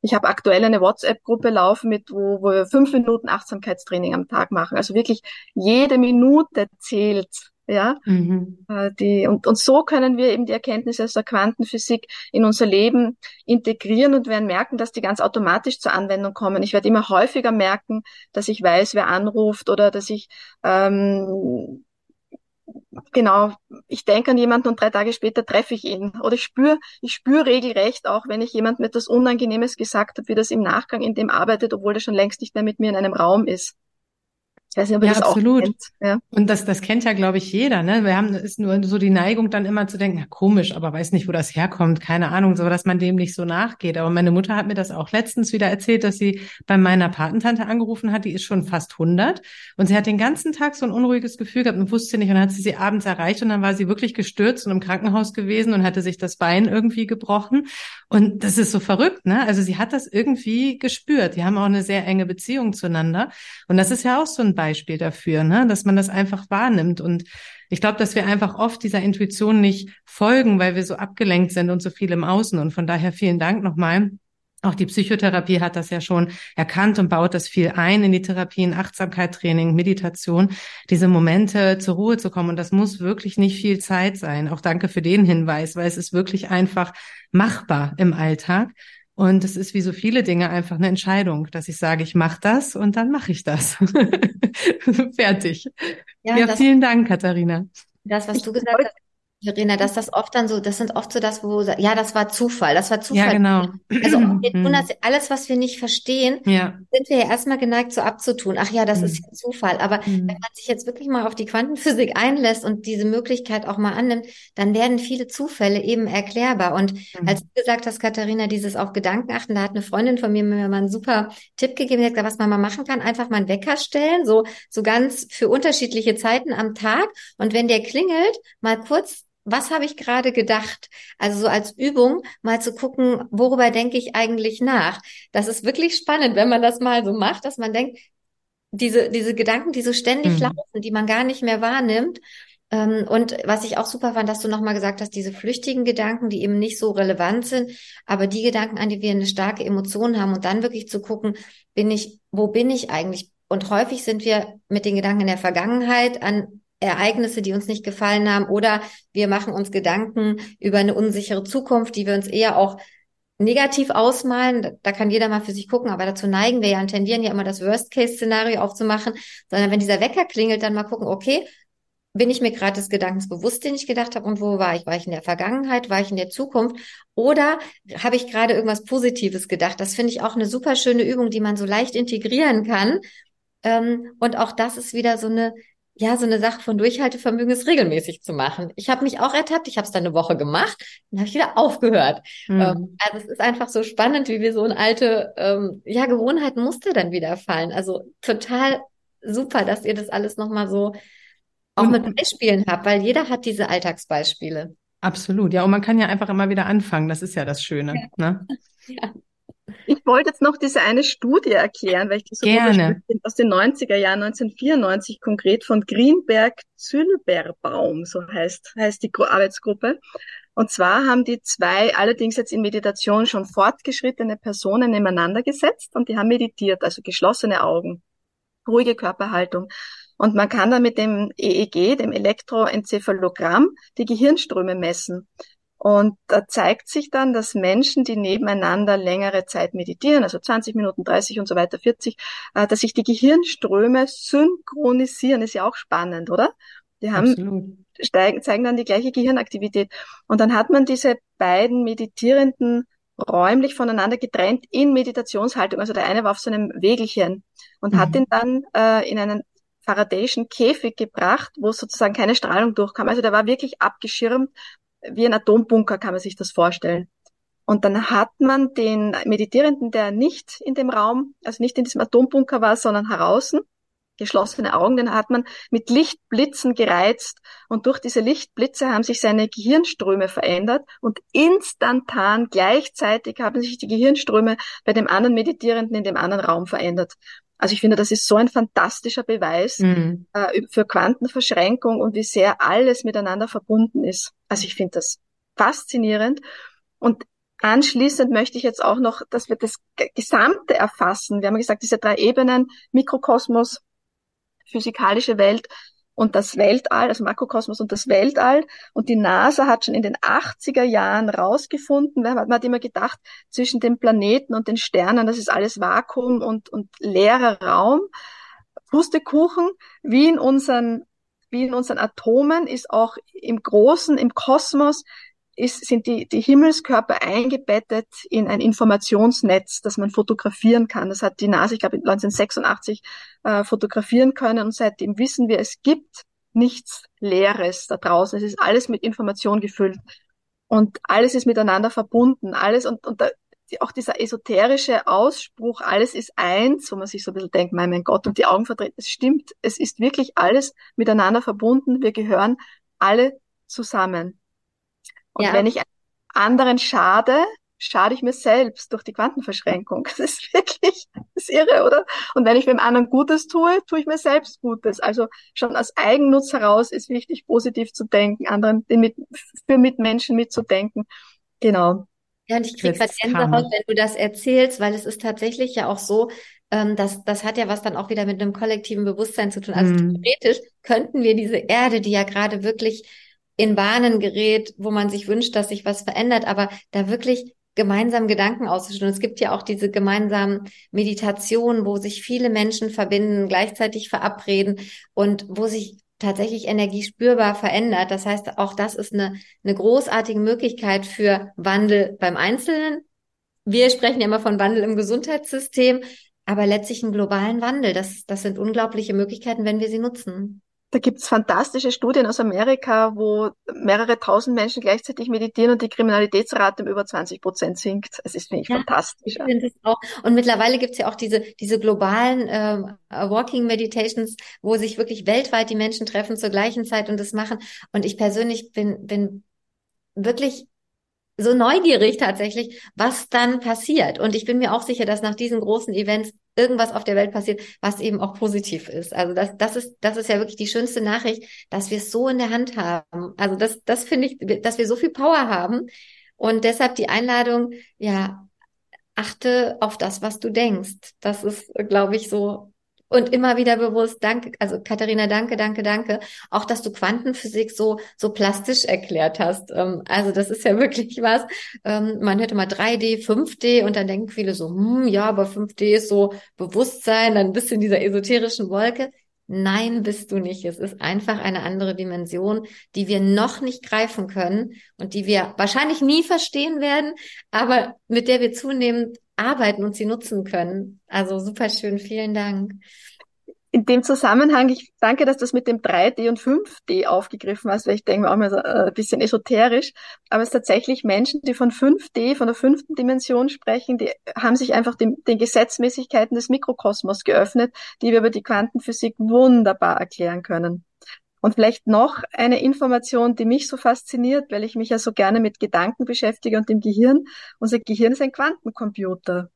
Ich habe aktuell eine WhatsApp-Gruppe laufen, mit wo, wo wir fünf Minuten Achtsamkeitstraining am Tag machen. Also wirklich jede Minute zählt. Ja, mhm. Äh, die, und, und so können wir eben die Erkenntnisse aus der Quantenphysik in unser Leben integrieren und werden merken, dass die ganz automatisch zur Anwendung kommen. Ich werde immer häufiger merken, dass ich weiß, wer anruft oder dass ich ähm, genau, ich denke an jemanden und drei Tage später treffe ich ihn. Oder ich spüre, ich spüre regelrecht auch, wenn ich jemandem etwas Unangenehmes gesagt habe, wie das im Nachgang in dem arbeitet, obwohl er schon längst nicht mehr mit mir in einem Raum ist. Ich weiß nicht, ob ihr ja, das absolut. auch kennt. Ja. Und das, das kennt ja, glaube ich, jeder. Ne? Wir haben ist nur so die Neigung, dann immer zu denken, ja, komisch, aber weiß nicht, wo das herkommt, keine Ahnung, so dass man dem nicht so nachgeht. Aber meine Mutter hat mir das auch letztens wieder erzählt, dass sie bei meiner Patentante angerufen hat, die ist schon fast 100 und sie hat den ganzen Tag so ein unruhiges Gefühl gehabt und wusste nicht und dann hat sie sie abends erreicht und dann war sie wirklich gestürzt und im Krankenhaus gewesen und hatte sich das Bein irgendwie gebrochen und das ist so verrückt, ne? Also sie hat das irgendwie gespürt. Die haben auch eine sehr enge Beziehung zueinander und das ist ja auch so ein Beispiel dafür, ne? dass man das einfach wahrnimmt. Und ich glaube, dass wir einfach oft dieser Intuition nicht folgen, weil wir so abgelenkt sind und so viel im Außen. Und von daher vielen Dank nochmal. Auch die Psychotherapie hat das ja schon erkannt und baut das viel ein in die Therapien, Achtsamkeit, Training, Meditation, diese Momente zur Ruhe zu kommen. Und das muss wirklich nicht viel Zeit sein. Auch danke für den Hinweis, weil es ist wirklich einfach machbar im Alltag. Und es ist wie so viele Dinge einfach eine Entscheidung, dass ich sage, ich mache das und dann mache ich das. Fertig. Ja, ja das, vielen Dank, Katharina. Das, was du gesagt hast, Verena, dass das oft dann so, das sind oft so das, wo, ja, das war Zufall, das war Zufall. Ja, genau. Also das, alles, was wir nicht verstehen, ja. sind wir ja erstmal geneigt, so abzutun. Ach ja, das mhm. ist ja Zufall. Aber mhm. wenn man sich jetzt wirklich mal auf die Quantenphysik einlässt und diese Möglichkeit auch mal annimmt, dann werden viele Zufälle eben erklärbar. Und mhm. als du gesagt hast, Katharina, dieses auf Gedanken achten, da hat eine Freundin von mir mir mal einen super Tipp gegeben, die hat gesagt, was man mal machen kann, einfach mal einen Wecker stellen, so, so ganz für unterschiedliche Zeiten am Tag. Und wenn der klingelt, mal kurz was habe ich gerade gedacht? Also so als Übung mal zu gucken, worüber denke ich eigentlich nach? Das ist wirklich spannend, wenn man das mal so macht, dass man denkt, diese, diese Gedanken, die so ständig mhm. laufen, die man gar nicht mehr wahrnimmt. Ähm, und was ich auch super fand, dass du nochmal gesagt hast, diese flüchtigen Gedanken, die eben nicht so relevant sind, aber die Gedanken, an die wir eine starke Emotion haben und dann wirklich zu gucken, bin ich, wo bin ich eigentlich? Und häufig sind wir mit den Gedanken in der Vergangenheit an Ereignisse, die uns nicht gefallen haben, oder wir machen uns Gedanken über eine unsichere Zukunft, die wir uns eher auch negativ ausmalen. Da kann jeder mal für sich gucken, aber dazu neigen wir ja und tendieren ja immer das Worst-Case-Szenario aufzumachen, sondern wenn dieser Wecker klingelt, dann mal gucken, okay, bin ich mir gerade des Gedankens bewusst, den ich gedacht habe und wo war ich? War ich in der Vergangenheit? War ich in der Zukunft? Oder habe ich gerade irgendwas Positives gedacht? Das finde ich auch eine super schöne Übung, die man so leicht integrieren kann. Ähm, und auch das ist wieder so eine ja, so eine Sache von Durchhaltevermögen ist regelmäßig zu machen. Ich habe mich auch ertappt, ich habe es dann eine Woche gemacht, dann habe ich wieder aufgehört. Mhm. Ähm, also es ist einfach so spannend, wie wir so eine alte ähm, ja, Gewohnheiten Muster dann wieder fallen. Also total super, dass ihr das alles nochmal so auch und, mit Beispielen habt, weil jeder hat diese Alltagsbeispiele. Absolut, ja, und man kann ja einfach immer wieder anfangen, das ist ja das Schöne. Ja. Ne? ja. Ich wollte jetzt noch diese eine Studie erklären, weil ich die so Gerne. aus den 90er Jahren, 1994 konkret von Greenberg Zülberbaum, so heißt, heißt die Arbeitsgruppe. Und zwar haben die zwei allerdings jetzt in Meditation schon fortgeschrittene Personen nebeneinander gesetzt und die haben meditiert, also geschlossene Augen, ruhige Körperhaltung. Und man kann dann mit dem EEG, dem Elektroenzephalogramm, die Gehirnströme messen. Und da zeigt sich dann, dass Menschen, die nebeneinander längere Zeit meditieren, also 20 Minuten, 30 und so weiter, 40, äh, dass sich die Gehirnströme synchronisieren. Ist ja auch spannend, oder? Die haben, steigen, zeigen dann die gleiche Gehirnaktivität. Und dann hat man diese beiden Meditierenden räumlich voneinander getrennt in Meditationshaltung. Also der eine war auf so einem Wegelchen und mhm. hat ihn dann äh, in einen Faradayschen Käfig gebracht, wo sozusagen keine Strahlung durchkam. Also der war wirklich abgeschirmt wie ein Atombunker kann man sich das vorstellen. Und dann hat man den Meditierenden, der nicht in dem Raum, also nicht in diesem Atombunker war, sondern draußen, geschlossene Augen, den hat man mit Lichtblitzen gereizt und durch diese Lichtblitze haben sich seine Gehirnströme verändert und instantan gleichzeitig haben sich die Gehirnströme bei dem anderen Meditierenden in dem anderen Raum verändert. Also ich finde, das ist so ein fantastischer Beweis mhm. äh, für Quantenverschränkung und wie sehr alles miteinander verbunden ist. Also ich finde das faszinierend. Und anschließend möchte ich jetzt auch noch, dass wir das Gesamte erfassen. Wir haben gesagt, diese drei Ebenen, Mikrokosmos, physikalische Welt und das Weltall, also Makrokosmos und das Weltall. Und die NASA hat schon in den 80er Jahren rausgefunden, man hat immer gedacht, zwischen den Planeten und den Sternen, das ist alles Vakuum und, und leerer Raum. Pustekuchen, wie in unseren, wie in unseren Atomen, ist auch im Großen, im Kosmos, ist, sind die, die Himmelskörper eingebettet in ein Informationsnetz, das man fotografieren kann. Das hat die NASA, ich glaube, 1986 äh, fotografieren können und seitdem wissen wir, es gibt nichts Leeres da draußen. Es ist alles mit Information gefüllt und alles ist miteinander verbunden. Alles und, und da, auch dieser esoterische Ausspruch, alles ist eins, wo man sich so ein bisschen denkt, mein, mein Gott, und die Augen verdreht. Es stimmt, es ist wirklich alles miteinander verbunden. Wir gehören alle zusammen. Und ja. wenn ich anderen schade, schade ich mir selbst durch die Quantenverschränkung. Das ist wirklich, das ist irre, oder? Und wenn ich dem anderen Gutes tue, tue ich mir selbst Gutes. Also schon aus Eigennutz heraus ist wichtig, positiv zu denken, anderen, mit, für Mitmenschen mitzudenken. Genau. Ja, und ich kriege gerade Gänsehaut, wenn du das erzählst, weil es ist tatsächlich ja auch so, ähm, das, das hat ja was dann auch wieder mit einem kollektiven Bewusstsein zu tun. Also mm. theoretisch könnten wir diese Erde, die ja gerade wirklich in Bahnen gerät, wo man sich wünscht, dass sich was verändert, aber da wirklich gemeinsam Gedanken auszustellen. Es gibt ja auch diese gemeinsamen Meditationen, wo sich viele Menschen verbinden, gleichzeitig verabreden und wo sich tatsächlich Energie spürbar verändert. Das heißt, auch das ist eine, eine großartige Möglichkeit für Wandel beim Einzelnen. Wir sprechen ja immer von Wandel im Gesundheitssystem, aber letztlich einen globalen Wandel. Das, das sind unglaubliche Möglichkeiten, wenn wir sie nutzen. Da gibt's fantastische Studien aus Amerika, wo mehrere tausend Menschen gleichzeitig meditieren und die Kriminalitätsrate um über 20 Prozent sinkt. Es ist, finde ich, ja, fantastisch. Ich es auch. Und mittlerweile gibt's ja auch diese, diese globalen ähm, Walking Meditations, wo sich wirklich weltweit die Menschen treffen zur gleichen Zeit und das machen. Und ich persönlich bin, bin wirklich so neugierig tatsächlich, was dann passiert. Und ich bin mir auch sicher, dass nach diesen großen Events irgendwas auf der Welt passiert, was eben auch positiv ist. Also das, das ist, das ist ja wirklich die schönste Nachricht, dass wir es so in der Hand haben. Also das, das finde ich, dass wir so viel Power haben. Und deshalb die Einladung, ja, achte auf das, was du denkst. Das ist, glaube ich, so und immer wieder bewusst, danke, also Katharina, danke, danke, danke. Auch, dass du Quantenphysik so, so plastisch erklärt hast. Ähm, also das ist ja wirklich was. Ähm, man hört immer 3D, 5D und dann denken viele so, hm, ja, aber 5D ist so Bewusstsein, dann bist du in dieser esoterischen Wolke. Nein, bist du nicht. Es ist einfach eine andere Dimension, die wir noch nicht greifen können und die wir wahrscheinlich nie verstehen werden, aber mit der wir zunehmend arbeiten und sie nutzen können. Also super schön. Vielen Dank in dem Zusammenhang, ich danke, dass du das mit dem 3D und 5D aufgegriffen hast, weil ich denke auch mal so äh, ein bisschen esoterisch. Aber es ist tatsächlich Menschen, die von 5D, von der fünften Dimension sprechen, die haben sich einfach dem, den Gesetzmäßigkeiten des Mikrokosmos geöffnet, die wir über die Quantenphysik wunderbar erklären können. Und vielleicht noch eine Information, die mich so fasziniert, weil ich mich ja so gerne mit Gedanken beschäftige und dem Gehirn. Unser Gehirn ist ein Quantencomputer.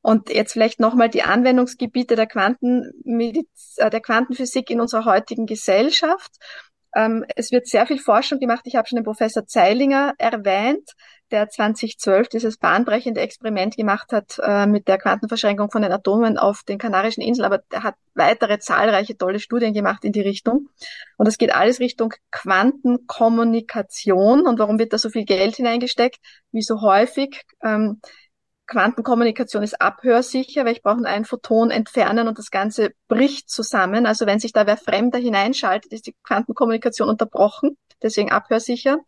Und jetzt vielleicht nochmal die Anwendungsgebiete der, Quantenmediz äh, der Quantenphysik in unserer heutigen Gesellschaft. Ähm, es wird sehr viel Forschung gemacht. Ich habe schon den Professor Zeilinger erwähnt, der 2012 dieses bahnbrechende Experiment gemacht hat äh, mit der Quantenverschränkung von den Atomen auf den Kanarischen Inseln. Aber er hat weitere zahlreiche tolle Studien gemacht in die Richtung. Und es geht alles Richtung Quantenkommunikation. Und warum wird da so viel Geld hineingesteckt? Wie so häufig ähm, Quantenkommunikation ist abhörsicher, weil ich brauche nur ein Photon entfernen und das Ganze bricht zusammen. Also wenn sich da wer Fremder hineinschaltet, ist die Quantenkommunikation unterbrochen, deswegen abhörsicher.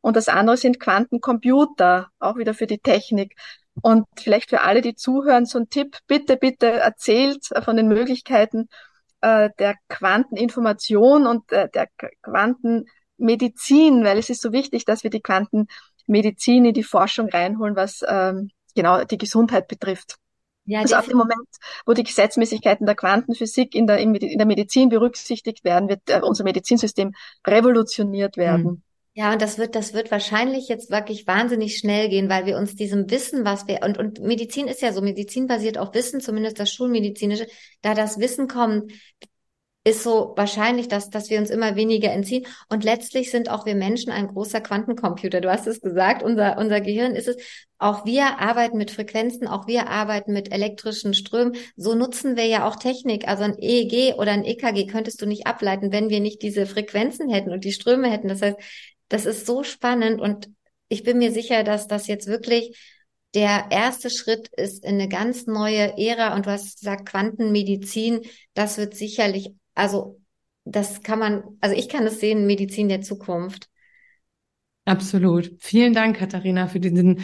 Und das andere sind Quantencomputer, auch wieder für die Technik. Und vielleicht für alle, die zuhören, so ein Tipp, bitte, bitte erzählt von den Möglichkeiten äh, der Quanteninformation und äh, der Quantenmedizin, weil es ist so wichtig, dass wir die Quantenmedizin in die Forschung reinholen, was ähm, genau die Gesundheit betrifft. Ja, also ab dem Moment, wo die Gesetzmäßigkeiten der Quantenphysik in der, in der Medizin berücksichtigt werden, wird äh, unser Medizinsystem revolutioniert werden. Mhm. Ja, und das wird, das wird wahrscheinlich jetzt wirklich wahnsinnig schnell gehen, weil wir uns diesem Wissen, was wir, und, und Medizin ist ja so, Medizin basiert auf Wissen, zumindest das Schulmedizinische, da das Wissen kommt, ist so wahrscheinlich, dass, dass wir uns immer weniger entziehen. Und letztlich sind auch wir Menschen ein großer Quantencomputer. Du hast es gesagt, unser, unser Gehirn ist es. Auch wir arbeiten mit Frequenzen, auch wir arbeiten mit elektrischen Strömen. So nutzen wir ja auch Technik. Also ein EEG oder ein EKG könntest du nicht ableiten, wenn wir nicht diese Frequenzen hätten und die Ströme hätten. Das heißt, das ist so spannend und ich bin mir sicher, dass das jetzt wirklich der erste Schritt ist in eine ganz neue Ära und du hast gesagt Quantenmedizin, das wird sicherlich also das kann man, also ich kann es sehen, Medizin der Zukunft. Absolut. Vielen Dank, Katharina, für diesen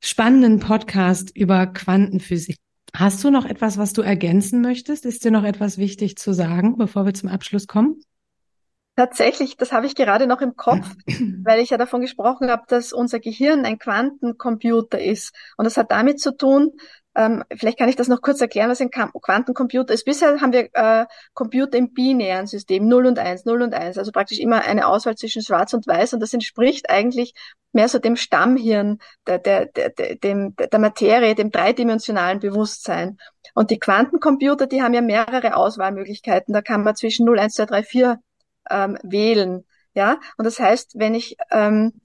spannenden Podcast über Quantenphysik. Hast du noch etwas, was du ergänzen möchtest? Ist dir noch etwas wichtig zu sagen, bevor wir zum Abschluss kommen? Tatsächlich, das habe ich gerade noch im Kopf, weil ich ja davon gesprochen habe, dass unser Gehirn ein Quantencomputer ist. Und das hat damit zu tun, ähm, vielleicht kann ich das noch kurz erklären, was ein Quantencomputer ist. Bisher haben wir äh, Computer im binären System, 0 und 1, 0 und 1, also praktisch immer eine Auswahl zwischen Schwarz und Weiß und das entspricht eigentlich mehr so dem Stammhirn, der, der, der, der, dem, der Materie, dem dreidimensionalen Bewusstsein. Und die Quantencomputer, die haben ja mehrere Auswahlmöglichkeiten. Da kann man zwischen 0, 1, 2, 3, 4 ähm, wählen. Ja, und das heißt, wenn ich ähm,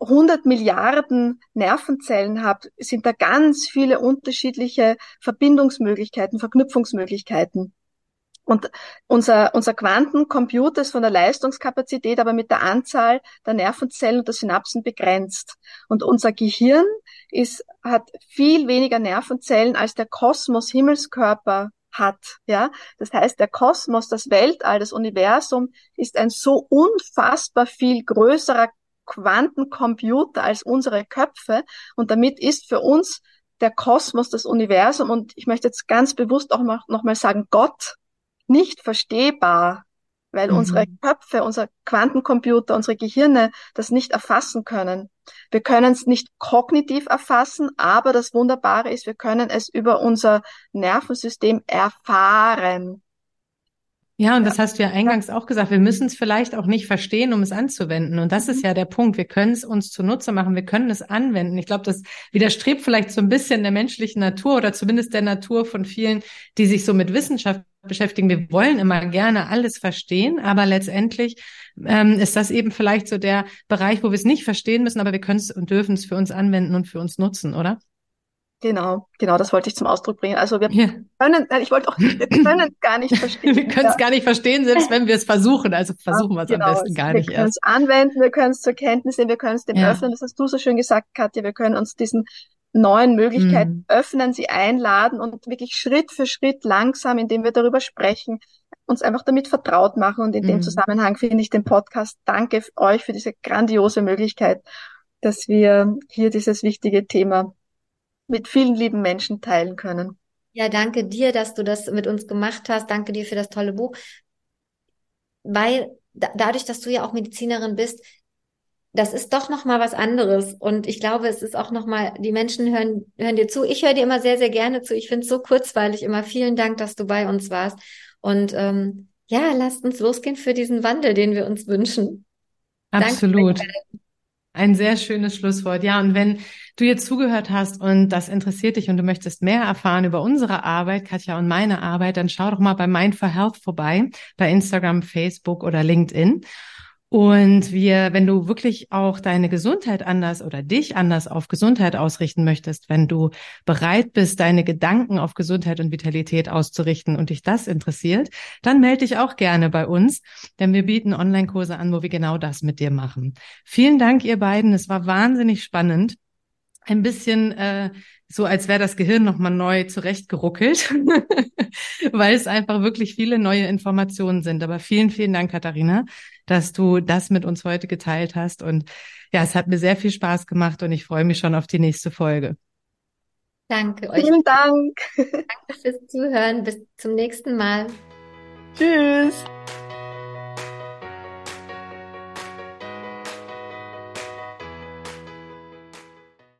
100 Milliarden Nervenzellen habe, sind da ganz viele unterschiedliche Verbindungsmöglichkeiten, Verknüpfungsmöglichkeiten. Und unser, unser Quantencomputer ist von der Leistungskapazität aber mit der Anzahl der Nervenzellen und der Synapsen begrenzt. Und unser Gehirn ist, hat viel weniger Nervenzellen als der Kosmos Himmelskörper hat, ja. Das heißt, der Kosmos, das Weltall, das Universum ist ein so unfassbar viel größerer Quantencomputer als unsere Köpfe. Und damit ist für uns der Kosmos, das Universum und ich möchte jetzt ganz bewusst auch noch mal sagen, Gott nicht verstehbar, weil mhm. unsere Köpfe, unser Quantencomputer, unsere Gehirne das nicht erfassen können. Wir können es nicht kognitiv erfassen, aber das Wunderbare ist, wir können es über unser Nervensystem erfahren. Ja, und das hast du ja eingangs auch gesagt. Wir müssen es vielleicht auch nicht verstehen, um es anzuwenden. Und das ist mhm. ja der Punkt. Wir können es uns zunutze machen. Wir können es anwenden. Ich glaube, das widerstrebt vielleicht so ein bisschen der menschlichen Natur oder zumindest der Natur von vielen, die sich so mit Wissenschaft beschäftigen. Wir wollen immer gerne alles verstehen, aber letztendlich ähm, ist das eben vielleicht so der Bereich, wo wir es nicht verstehen müssen, aber wir können es und dürfen es für uns anwenden und für uns nutzen, oder? Genau, genau, das wollte ich zum Ausdruck bringen. Also wir ja. können, ich wollte auch, wir können gar nicht verstehen. wir können es gar nicht verstehen, selbst wenn wir es versuchen. Also versuchen wir es genau, am besten gar nicht erst. Wir können es anwenden, wir können es zur Kenntnis nehmen, wir können es dem ja. öffnen. Das hast du so schön gesagt, Katja. Wir können uns diesen neuen Möglichkeiten mhm. öffnen, sie einladen und wirklich Schritt für Schritt langsam, indem wir darüber sprechen, uns einfach damit vertraut machen. Und in mhm. dem Zusammenhang finde ich den Podcast, danke euch für diese grandiose Möglichkeit, dass wir hier dieses wichtige Thema mit vielen lieben Menschen teilen können. Ja, danke dir, dass du das mit uns gemacht hast. Danke dir für das tolle Buch. Weil da, dadurch, dass du ja auch Medizinerin bist, das ist doch noch mal was anderes und ich glaube, es ist auch noch mal die Menschen hören hören dir zu. Ich höre dir immer sehr sehr gerne zu. Ich finde es so kurzweilig immer. Vielen Dank, dass du bei uns warst und ähm, ja, lasst uns losgehen für diesen Wandel, den wir uns wünschen. Absolut. Danke. Ein sehr schönes Schlusswort. Ja, und wenn du jetzt zugehört hast und das interessiert dich und du möchtest mehr erfahren über unsere Arbeit, Katja und meine Arbeit, dann schau doch mal bei Mind for Health vorbei, bei Instagram, Facebook oder LinkedIn. Und wir, wenn du wirklich auch deine Gesundheit anders oder dich anders auf Gesundheit ausrichten möchtest, wenn du bereit bist, deine Gedanken auf Gesundheit und Vitalität auszurichten und dich das interessiert, dann melde dich auch gerne bei uns, denn wir bieten Online-Kurse an, wo wir genau das mit dir machen. Vielen Dank, ihr beiden. Es war wahnsinnig spannend ein bisschen äh, so, als wäre das Gehirn nochmal neu zurechtgeruckelt, weil es einfach wirklich viele neue Informationen sind. Aber vielen, vielen Dank, Katharina, dass du das mit uns heute geteilt hast. Und ja, es hat mir sehr viel Spaß gemacht und ich freue mich schon auf die nächste Folge. Danke euch. Vielen Dank. Danke fürs Zuhören. Bis zum nächsten Mal. Tschüss.